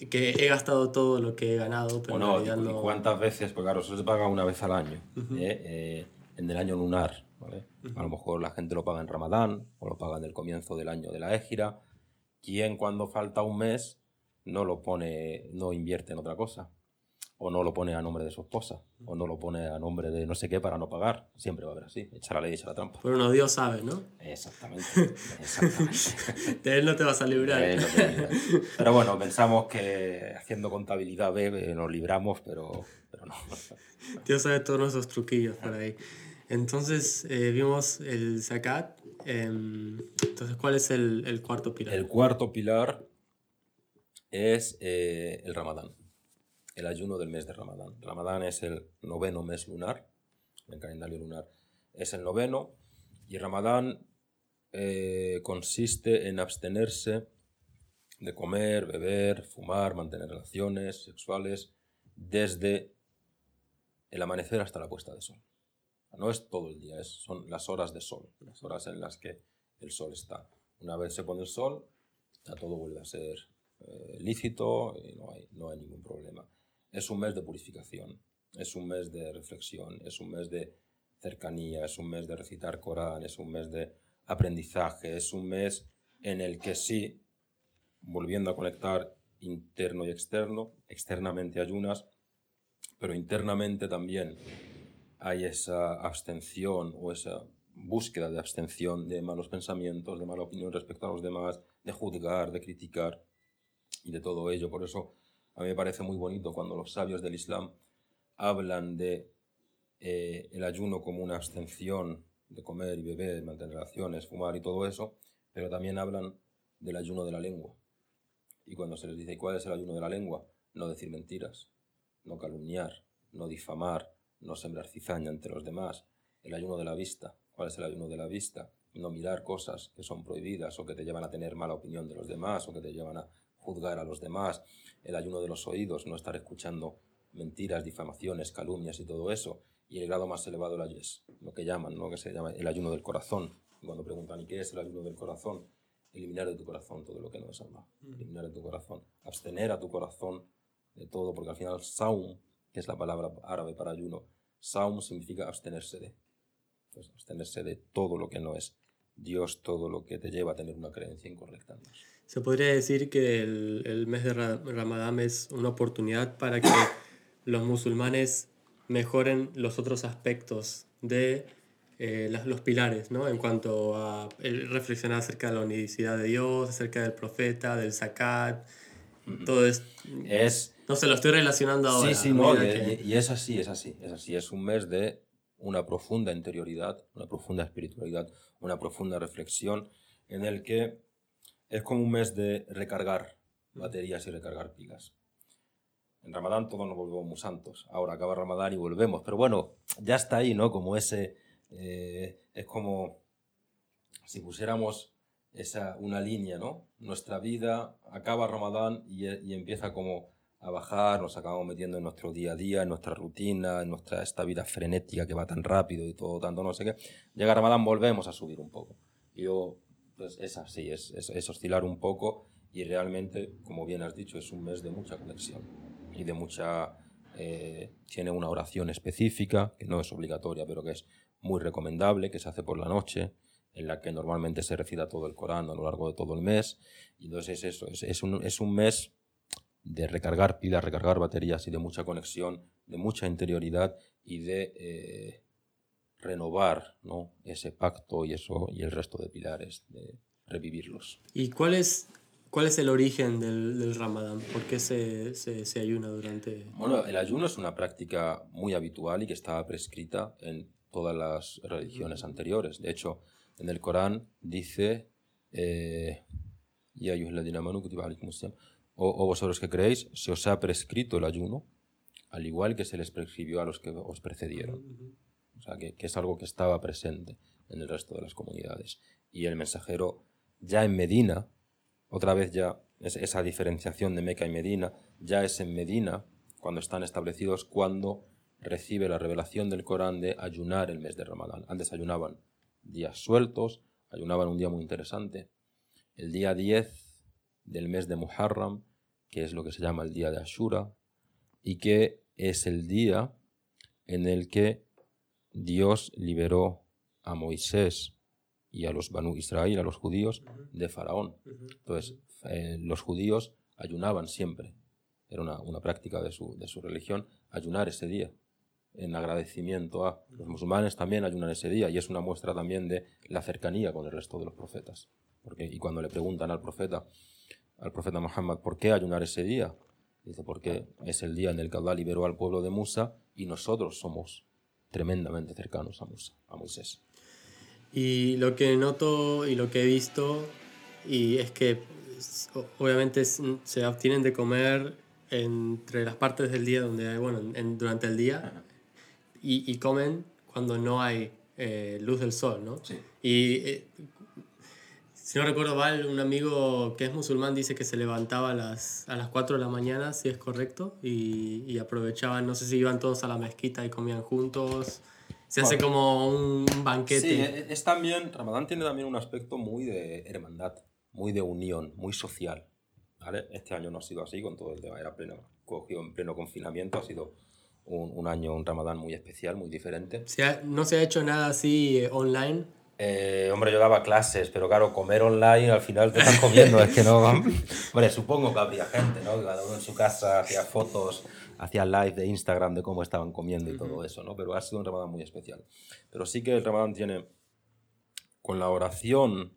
que he gastado todo lo que he ganado, pero O en no, realidad y- no. cuántas veces, porque claro, eso se paga una vez al año, ¿eh? Eh, en el año lunar. ¿vale? A lo mejor la gente lo paga en Ramadán o lo paga en el comienzo del año de la égira. ¿Quién cuando falta un mes no lo pone, no invierte en otra cosa? O no lo pone a nombre de su esposa, o no lo pone a nombre de no sé qué para no pagar. Siempre va a haber así, echa la ley, echa la trampa. Pero uno Dios sabe, ¿no? Exactamente, exactamente. De Él no te vas a librar. Pero bueno, pensamos que haciendo contabilidad B eh, nos libramos, pero, pero no. Dios sabe todos nuestros truquillos por ahí. Entonces eh, vimos el zakat. em, entonces, ¿cuál es el, el cuarto pilar? El cuarto pilar es eh, el Ramadán, el ayuno del mes de Ramadán. Ramadán es el noveno mes lunar, el calendario lunar es el noveno, y Ramadán eh, consiste en abstenerse de comer, beber, fumar, mantener relaciones sexuales desde el amanecer hasta la puesta de sol. No es todo el día, son las horas de sol, las horas en las que el sol está. Una vez se pone el sol, ya todo vuelve a ser eh, lícito y no hay ningún problema. Es un mes de purificación, es un mes de reflexión, es un mes de cercanía, es un mes de recitar Corán, es un mes de aprendizaje, es un mes en el que sí, volviendo a conectar interno y externo, externamente ayunas, pero internamente también hay esa abstención o esa búsqueda de abstención de malos pensamientos, de mala opinión respecto a los demás, de juzgar, de criticar y de todo ello. Por eso a mí me parece muy bonito cuando los sabios del Islam hablan de eh, el ayuno como una abstención de comer y beber, mantener relaciones, fumar y todo eso, pero también hablan del ayuno de la lengua. Y cuando se les dice, ¿cuál es el ayuno de la lengua? No decir mentiras, no calumniar, no difamar, no sembrar cizaña entre los demás. El ayuno de la vista. ¿Cuál es el ayuno de la vista? No mirar cosas que son prohibidas o que te llevan a tener mala opinión de los demás o que te llevan a juzgar a los demás. El ayuno de los oídos, no estar escuchando mentiras, difamaciones, calumnias y todo eso. Y el grado más elevado es lo que llaman, ¿no? que se llama el ayuno del corazón. Cuando preguntan, ¿y qué es el ayuno del corazón? Eliminar de tu corazón todo lo que no es Allah. Mm. Eliminar de tu corazón. Abstener a tu corazón de todo, porque al final saum, que es la palabra árabe para ayuno, saum significa abstenerse de. Pues abstenerse de todo lo que no es Dios, todo lo que te lleva a tener una creencia incorrecta. Se podría decir que el, el mes de Ramadán es una oportunidad para que los musulmanes mejoren los otros aspectos de eh, los pilares, ¿no? En cuanto a reflexionar acerca de la unicidad de Dios, acerca del profeta, del zakat, todo es, es... No se lo estoy relacionando ahora. Sí, sí, no, y, y, es así, es así, es así. Es un mes de una profunda interioridad, una profunda espiritualidad, una profunda reflexión, en el que es como un mes de recargar baterías y recargar pilas. En Ramadán todos nos volvemos muy santos. Ahora acaba Ramadán y volvemos. Pero bueno, ya está ahí, ¿no? Como ese... Eh, es como si pusiéramos esa, una línea, ¿no? Nuestra vida acaba Ramadán y, y, empieza como a bajar, nos acabamos metiendo en nuestro día a día, en nuestra rutina, en nuestra esta vida frenética que va tan rápido y todo tanto no sé qué. Llega Ramadán, volvemos a subir un poco. Y yo, pues es así, es, es, es oscilar un poco y realmente, como bien has dicho, es un mes de mucha conexión y de mucha... Eh, tiene una oración específica, que no es obligatoria, pero que es muy recomendable, que se hace por la noche, en la que normalmente se recita todo el Corán a lo largo de todo el mes. Y entonces es eso, es, es, un, es un mes de recargar pilas, recargar baterías y de mucha conexión, de mucha interioridad y de eh, renovar ¿no? ese pacto y, eso, y el resto de pilares, de revivirlos. ¿Y cuál es ¿Cuál es el origen del, del Ramadán? ¿Por qué se, se, se, ayuna durante...? Bueno, el ayuno es una práctica muy habitual y que estaba prescrita en todas las religiones anteriores. De hecho, en el Corán dice... Eh, o, o vosotros que creéis, se os ha prescrito el ayuno, al igual que se les prescribió a los que os precedieron. O sea, que, que es algo que estaba presente en el resto de las comunidades. Y el mensajero, ya en Medina, otra vez ya esa diferenciación de Meca y Medina, ya es en Medina cuando están establecidos cuando recibe la revelación del Corán de ayunar el mes de Ramadán. Antes ayunaban días sueltos, ayunaban un día muy interesante. El día 10 del mes de Muharram, que es lo que se llama el día de Ashura, y que es el día en el que Dios liberó a Moisés y a los Banu Israel, a los judíos, de Faraón. Entonces, eh, los judíos ayunaban siempre. Era una, una práctica de su, de su, religión ayunar ese día, en agradecimiento a los musulmanes también ayunan ese día, y es una muestra también de la cercanía con el resto de los profetas. Porque, y cuando le preguntan al profeta, al profeta Muhammad, ¿por qué ayunar ese día? Dice, porque es el día en el que Allah liberó al pueblo de Musa y nosotros somos tremendamente cercanos a Musa, a Moisés. Y lo que noto y lo que he visto y es que obviamente se abstienen de comer entre las partes del día donde hay, bueno, en, durante el día y, y, comen cuando no hay eh, luz del sol, ¿no? Sí. Y eh, Si no recuerdo mal, un amigo que es musulmán dice que se levantaba a las, a las 4 de la mañana, si es correcto, y, y aprovechaban, no sé si iban todos a la mezquita y comían juntos. Se hace como un banquete. Sí, e- es también, Ramadán tiene también un aspecto muy de hermandad, muy de unión, muy social. ¿vale? Este año no ha sido así, con todo el tema, era pleno, cogido en pleno confinamiento, ha sido un, un año, un Ramadán muy especial, muy diferente. Se ha- no se ha hecho nada así eh, online. Eh, hombre, yo daba clases, pero claro, comer online al final te están comiendo, es que no... Hombre, supongo que habría gente, ¿no? Que Cada uno en su casa hacía fotos, hacía live de Instagram de cómo estaban comiendo y todo eso, ¿no? Pero ha sido un Ramadán muy especial. Pero sí que el Ramadán tiene, con la oración,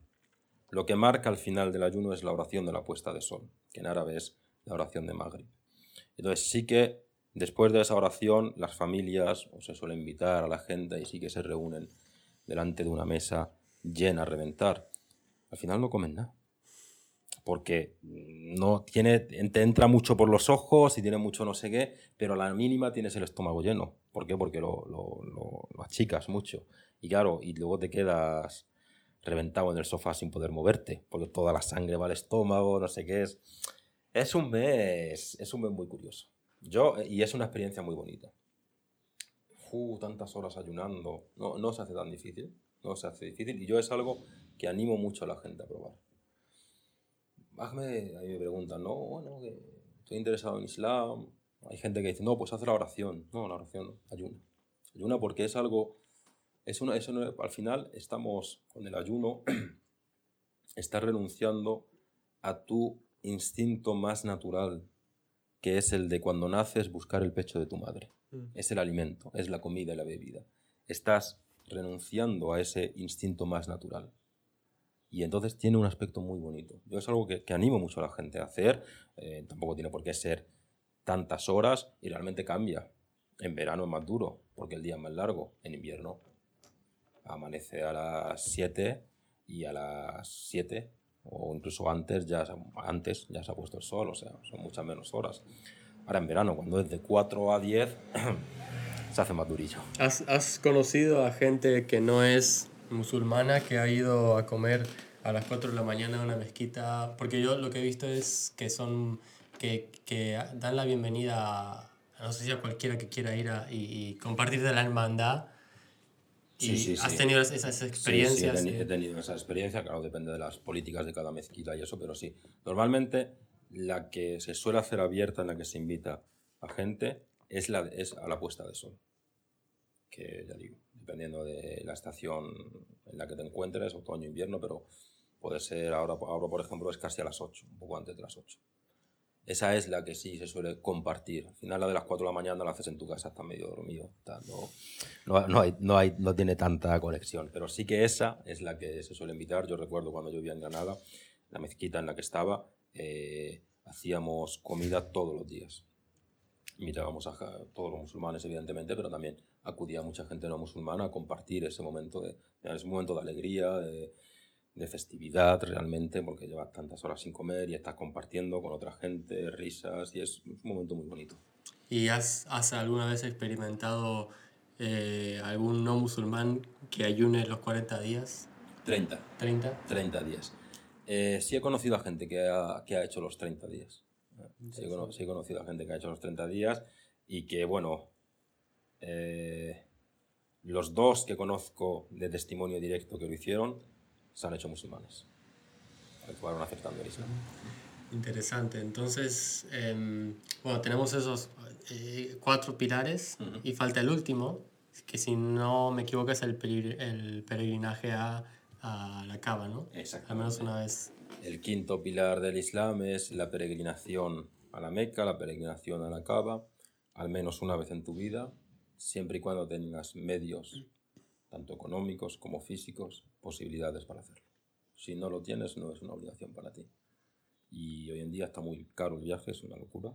lo que marca al final del ayuno es la oración de la puesta de sol, que en árabe es la oración de Maghrib. Entonces sí que después de esa oración las familias o se suele invitar a la gente y sí que se reúnen delante de una mesa llena a reventar. Al final no comen nada. Porque no tiene, te entra mucho por los ojos y tiene mucho no sé qué, pero a la mínima tienes el estómago lleno. ¿Por qué? Porque lo, lo, lo- lo achicas mucho. Y claro, y luego te quedas reventado en el sofá sin poder moverte, porque toda la sangre va al estómago, no sé qué es. Es un mes, es un mes muy curioso. Yo, y es una experiencia muy bonita. Tantas horas ayunando. No, no se hace tan difícil. No se hace difícil. Y yo es algo que animo mucho a la gente a probar. Ahmed, a mí me preguntan, no, bueno, que estoy interesado en Islam. Hay gente que dice, no, pues haz la oración. No, la oración ayuna. Ayuna porque es algo, es una, es una- al final estamos con el ayuno, estás renunciando a tu instinto más natural, que es el de cuando naces buscar el pecho de tu madre es el alimento, es la comida y la bebida. Estás renunciando a ese instinto más natural. Y entonces tiene un aspecto muy bonito. Yo es algo que, animo mucho a la gente a hacer. eh, tampoco tiene por qué ser tantas horas y realmente cambia. En verano es más duro porque el día es más largo. En invierno amanece a las 7 y a las 7 o incluso antes ya, antes ya se ha puesto el sol, o sea, son muchas menos horas. Ahora en verano, cuando es de 4 a 10, se hace más durillo. ¿Has, has conocido a gente que no es musulmana que ha ido a comer a las 4 de la mañana a una mezquita? Porque yo lo que he visto es que son que, que dan la bienvenida a, no sé si a cualquiera que quiera ir a, y, y compartir de la hermandad. Y Sí, sí, has sí. tenido esas Sí, sí, he, experiencias. teni- sí. he tenido esa experiencia, claro, depende de las políticas de cada mezquita y eso, pero sí. Normalmente la que se suele hacer abierta, en la que se invita a gente, es, la, es a la puesta de sol. Que ya digo, dependiendo de la estación en la que te encuentres, otoño, invierno, pero puede ser ahora, ahora por ejemplo, es casi a las 8, un poco antes de las 8. Esa es la que sí se suele compartir. Al final la de las 4 de la mañana la haces en tu casa, estás medio dormido. está- no, no, no no, no tiene tanta conexión. Pero sí que esa es la que se suele invitar. Yo recuerdo cuando yo vivía en Granada, la mezquita en la que estaba, eh, hacíamos comida todos los días. Invitábamos a todos los musulmanes, evidentemente, pero también acudía mucha gente no musulmana a compartir ese momento de, es un momento de alegría, de, de festividad realmente, porque llevas tantas horas sin comer y estás compartiendo con otra gente, risas, y es un momento muy bonito. ¿Y has, has alguna vez experimentado eh, algún no musulmán que ayune los 40 días? 30. 30. 30 días. Eh, sí he conocido a gente que ha, que ha hecho los 30 días. Sí he, cono- sí he conocido a gente que ha hecho los 30 días y que, bueno, eh, los dos que conozco de testimonio directo que lo hicieron se han hecho musulmanes. Acabaron aceptando el Islam. Interesante. Entonces, em, bueno, tenemos esos eh, cuatro pilares y falta el último, que si no me equivoco es el, el peregrinaje a, a la Cava, ¿no? Al menos una vez. El quinto pilar del Islam es la peregrinación a la Meca, la peregrinación a la Kaaba, al menos una vez en tu vida, siempre y cuando tengas medios, tanto económicos como físicos, posibilidades para hacerlo. Si no lo tienes, no es una obligación para ti. Y hoy en día está muy caro el viaje, es una locura.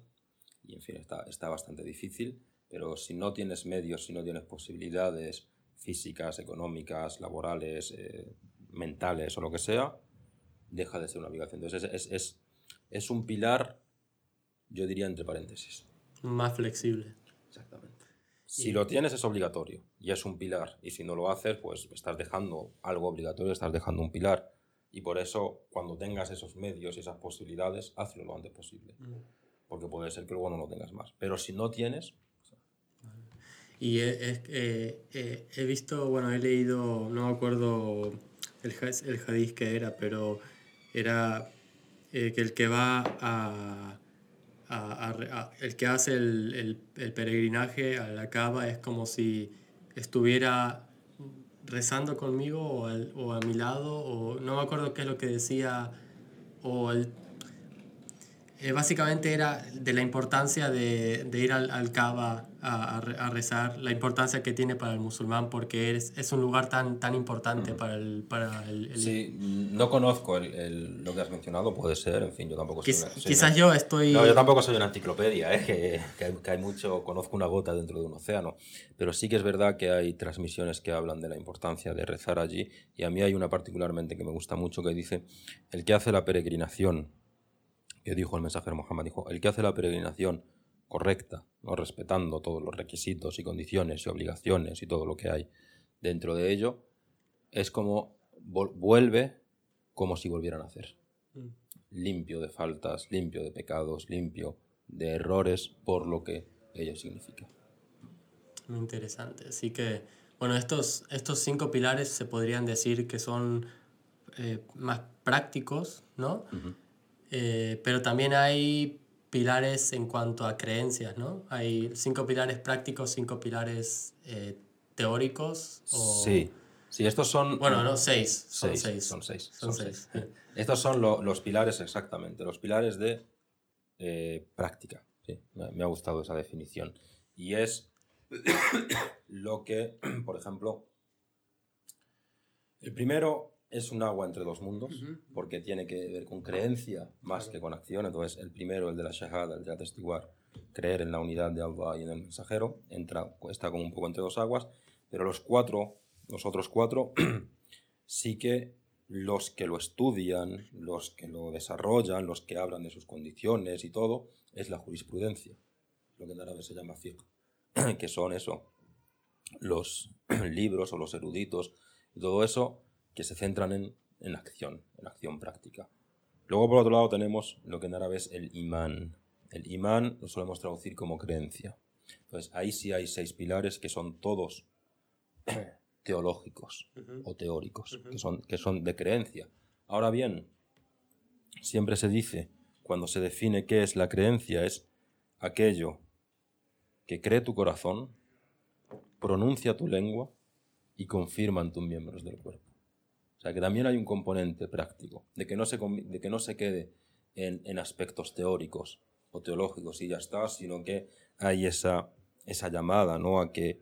Y en fin, está, está bastante difícil, pero si no tienes medios, si no tienes posibilidades físicas, económicas, laborales, eh, mentales o lo que sea, deja de ser una obligación. Entonces es, es, es, es un pilar, yo diría entre paréntesis. Más flexible. Exactamente. Si lo tienes es obligatorio y es un pilar. Y si no lo haces, pues estás dejando algo obligatorio, estás dejando un pilar. Y por eso, cuando tengas esos medios y esas posibilidades, hazlo lo antes posible. Mm. Porque puede ser que luego no lo tengas más. Pero si no tienes, Y he, he- eh, he visto, bueno, he leído, no me acuerdo el, el que era, pero era eh, que el que va a, a- el que hace el, el- el peregrinaje a la Cava es como si estuviera rezando conmigo o, al- o a mi lado, o no me acuerdo qué es lo que decía, o el, eh, básicamente era de la importancia de, de ir al, al Kaaba a, a re- a rezar, la importancia que tiene para el musulmán, porque es, es un lugar tan, tan importante para el... Para el, el- sí, no conozco el- el- lo que has mencionado, puede ser, en fin, yo tampoco soy Quiz- una- soy quizás una- yo estoy... No, yo tampoco soy una enciclopedia, ¿eh? que, que hay, que hay mucho, conozco una gota dentro de un océano, pero sí que es verdad que hay transmisiones que hablan de la importancia de rezar allí y a mí hay una particularmente que me gusta mucho que dice, el que hace la peregrinación, que dijo el mensajero Muhammad, dijo, el que hace la peregrinación correcta, ¿no? respetando todos los requisitos y condiciones y obligaciones y todo lo que hay dentro de ello, es como vuelve como si volvieran a hacer Mm. limpio de faltas, limpio de pecados, limpio de errores por lo que ello significa. Muy interesante. Así que, bueno, estos, estos cinco pilares se podrían decir que son eh, más prácticos, ¿no? Eh, pero también hay pilares en cuanto a creencias, ¿no? Hay cinco pilares prácticos, cinco pilares eh, teóricos. O... Sí, sí, estos son... Bueno, no, seis. Son Seis, seis. son seis, Son son seis. Estos son lo- los pilares exactamente, los pilares de eh, práctica. Sí, me, me ha gustado esa definición. Y es lo que, por ejemplo, el primero es un agua entre dos mundos, porque tiene que ver con creencia más que con acción. Entonces, el primero, el de la shahada, el de atestiguar, creer en la unidad de Allah y en el mensajero, entra, está como un poco entre dos aguas, pero los cuatro, los otros cuatro, sí que los que lo estudian, los que lo desarrollan, los que hablan de sus condiciones y todo, es la jurisprudencia, lo que en árabe se llama fiqh, que son eso, los libros o los eruditos, y todo eso que se centran en, en acción, en acción práctica. Luego, por otro lado, tenemos lo que en árabe es el imán. El imán lo solemos traducir como creencia. Entonces, ahí sí hay seis pilares que son todos teológicos o teóricos, que, son, que son de creencia. Ahora bien, siempre se dice, cuando se define qué es la creencia, es aquello que cree tu corazón, pronuncia tu lengua y confirman tus miembros del cuerpo. O sea que también hay un componente práctico, de que no se, de que no se quede en, en aspectos teóricos o teológicos y ya está, sino que hay esa, esa llamada ¿no? a que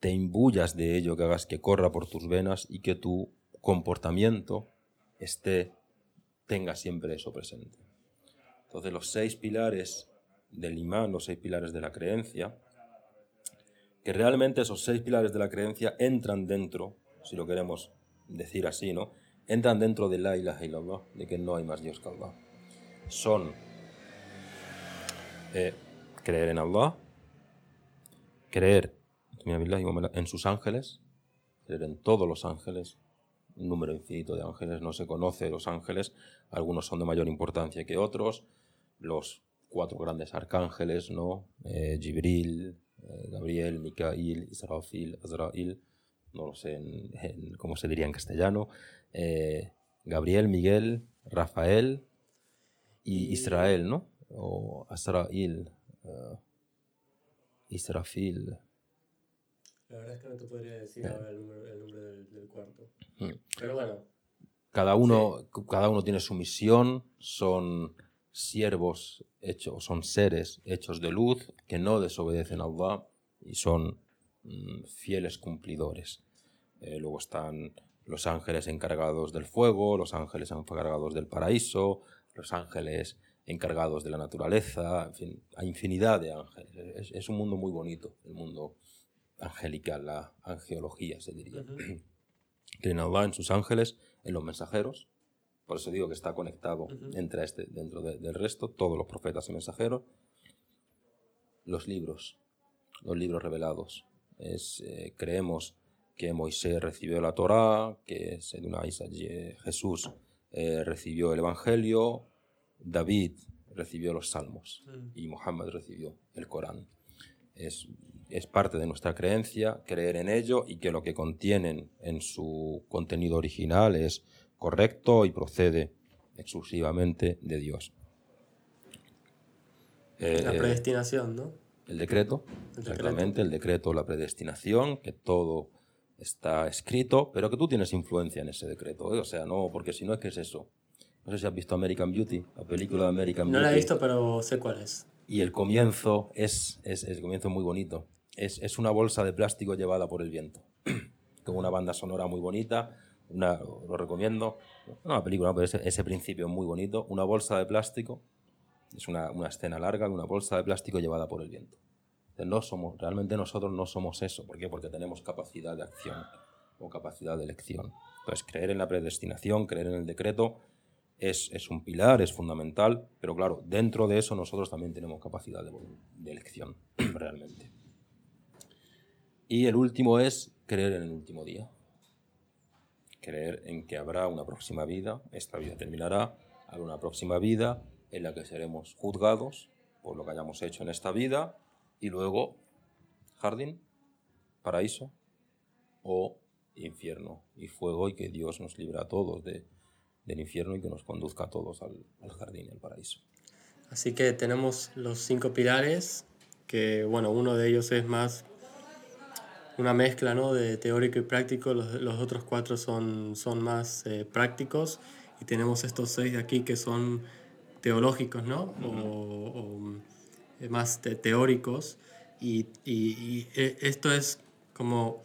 te imbuyas de ello, que hagas que corra por tus venas y que tu comportamiento esté, tenga siempre eso presente. Entonces los seis pilares del imán, los seis pilares de la creencia, que realmente esos seis pilares de la creencia entran dentro, si lo queremos decir así, ¿no? Entran dentro de la ilaha illallah, de que no hay más Dios que Allah. Son eh, creer en Allah, creer en sus ángeles, creer en todos los ángeles, un número infinito de ángeles, no se conoce los ángeles, algunos son de mayor importancia que otros, los cuatro grandes arcángeles, ¿no? Eh, Gibril, eh, Gabriel, Micail, Israfil, Azrail, no lo sé en- en cómo se diría en castellano, eh, Gabriel, Miguel, Rafael y Israel, ¿no? O Azrail, eh, Israfil. La verdad es que no te podría decir ahora el del, del cuarto. Mm. Pero bueno, Cada uno, cada uno tiene su misión, son siervos hechos, son seres hechos de luz que no desobedecen a Allah y son mm, fieles cumplidores. Eh, luego están los ángeles encargados del fuego, los ángeles encargados del paraíso, los ángeles encargados de la naturaleza, en fin, hay infinidad de ángeles. Es, es un mundo muy bonito, el mundo angelical, la angeología se diría. Creen en Allah, en sus ángeles, en los mensajeros. Por eso digo que está conectado entre este, dentro de- del resto, todos los profetas y mensajeros. Los libros, los libros revelados. Es, eh, creemos que Moisés recibió la Torá, que Jesús eh, recibió el Evangelio, David recibió los Salmos y Mohammed recibió el Corán. Es, es parte de nuestra creencia creer en ello y que lo que contienen en su contenido original es correcto y procede exclusivamente de Dios. Eh, La predestinación, ¿no? El decreto, El exactamente, el decreto, la predestinación, que todo está escrito, pero que tú tienes influencia en ese decreto, ¿eh? o sea, no, porque si no es que es eso. No sé si has visto American Beauty, la película de American No Beauty. la he visto, pero sé cuál es. Y el comienzo es, es, el comienzo muy bonito. Es, es una bolsa de plástico llevada por el viento, con una banda sonora muy bonita, una, lo recomiendo. No una película, no, pero ese, ese principio es muy bonito. Una bolsa de plástico, es una, una escena larga, una bolsa de plástico llevada por el viento. No somos, realmente nosotros no somos eso. ¿Por qué? Porque tenemos capacidad de acción o capacidad de elección. Entonces, creer en la predestinación, creer en el decreto, es, es un pilar, es fundamental, pero claro, dentro de eso nosotros también tenemos capacidad de, de elección, realmente. Y el último es creer en el último día. Creer en que habrá una próxima vida, esta vida terminará, habrá una próxima vida en la que seremos juzgados por lo que hayamos hecho en esta vida y luego jardín, paraíso o infierno y fuego y que Dios nos libre a todos de, del infierno y que nos conduzca a todos al, al jardín al paraíso. Así que tenemos los cinco pilares, que bueno, uno de ellos es más una mezcla ¿no? de teórico y práctico, los, los otros cuatro son, son más eh, prácticos y tenemos estos seis de aquí que son teológicos, ¿no? O, o, eh, más te- teóricos y, y- y, eh, esto es como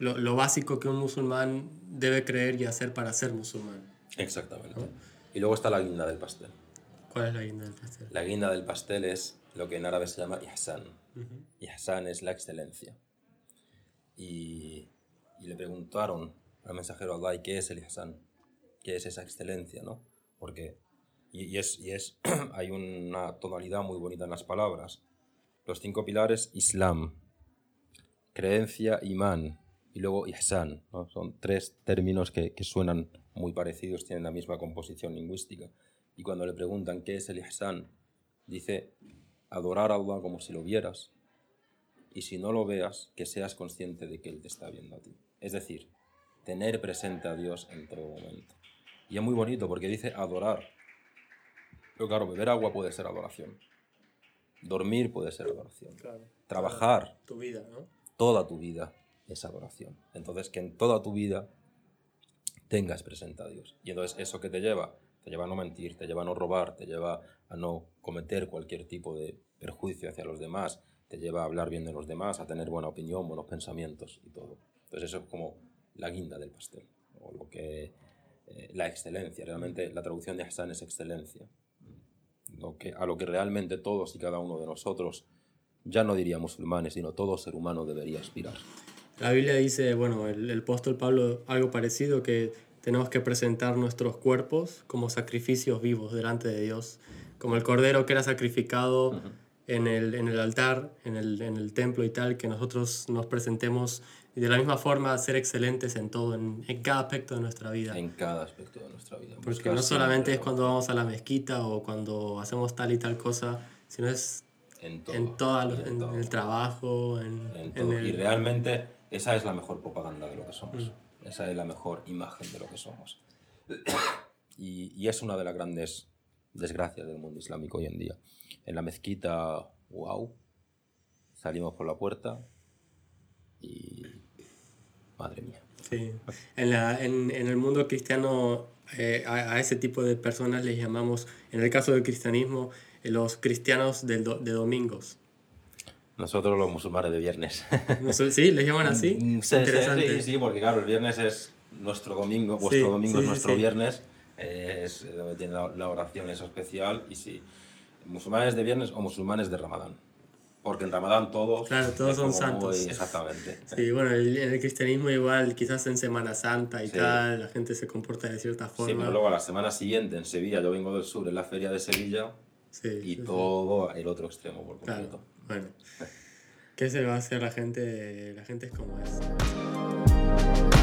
lo, lo básico que un musulmán debe creer y hacer para ser musulmán. Exactamente. Y luego está la guinda del pastel. ¿Cuál es la guinda del pastel? La guinda del pastel es lo que en árabe se llama ihsan. Ihsan es la excelencia. Y, y le preguntaron al mensajero Allah, ¿y qué es el ihsan? ¿Qué es esa excelencia? ¿no? Porque, y, y es, y es hay una tonalidad muy bonita en las palabras. Los cinco pilares, Islam, creencia, imán, y luego ihsan. ¿no? Son tres términos que, que suenan muy parecidos, tienen la misma composición lingüística. Y cuando le preguntan qué es el ihsan, dice adorar a Allah como si lo vieras. Y si no lo veas, que seas consciente de que Él te está viendo a ti. Es decir, tener presente a Dios en todo momento. Y es muy bonito porque dice adorar. Pero claro, beber agua puede ser adoración. Dormir puede ser adoración. Claro. Trabajar Tu vida, ¿no? toda tu vida es adoración. Entonces, que en toda tu vida tengas presente a Dios. Y entonces, ¿eso que te lleva? Te lleva a no mentir, te lleva a no robar, te lleva a no cometer cualquier tipo de perjuicio hacia los demás, te lleva a hablar bien de los demás, a tener buena opinión, buenos pensamientos y todo. Entonces, eso es como la guinda del pastel, o lo que, eh, la excelencia. Realmente, la traducción de Hassan es excelencia. Lo que, a lo que realmente todos y cada uno de nosotros, ya no diría musulmanes, sino todo ser humano debería aspirar. La Biblia dice, bueno, el, el apóstol Pablo algo parecido, que tenemos que presentar nuestros cuerpos como sacrificios vivos delante de Dios, como el cordero que era sacrificado en, el, en el altar, en el, en el templo y tal, que nosotros nos presentemos y de la misma forma ser excelentes en todo, en, en cada aspecto de nuestra vida. En cada aspecto de nuestra vida. Porque Buscar no solamente es cuando vamos a la mezquita o cuando hacemos tal y tal cosa, sino es en todo, en, toda, en en, todo, el trabajo, en, todo. el... Y realmente esa es la mejor propaganda de lo que somos. Esa es la mejor imagen de lo que somos. Y, y es una de las grandes desgracias del mundo islámico hoy en día. En la mezquita, wow, salimos por la puerta y... Madre mía. Sí. En, la, en, en el mundo cristiano eh, a, a ese tipo de personas les llamamos, en el caso del cristianismo, eh, los cristianos del do- de domingos. Nosotros los musulmanes de viernes. ¿Sí? ¿Les llaman así? Mm, sí, Interesante. Sí, sí, porque claro, el viernes es nuestro domingo, vuestro Sí, domingo sí, es nuestro viernes, eh, es donde tiene la, la oración esa especial, y sí, musulmanes de viernes o musulmanes de Ramadán. Porque en Ramadán todos... Claro, todos son santos. muy- exactamente. Sí, bueno, en el cristianismo igual, quizás en Semana Santa y Sí. tal, la gente se comporta de cierta Sí, forma. pero luego a la semana siguiente en Sevilla, yo vengo del sur, en la feria de Sevilla, Sí, y sí, sí. todo el otro extremo por Claro, completo. bueno. ¿Qué se va a hacer la gente? La gente es como es.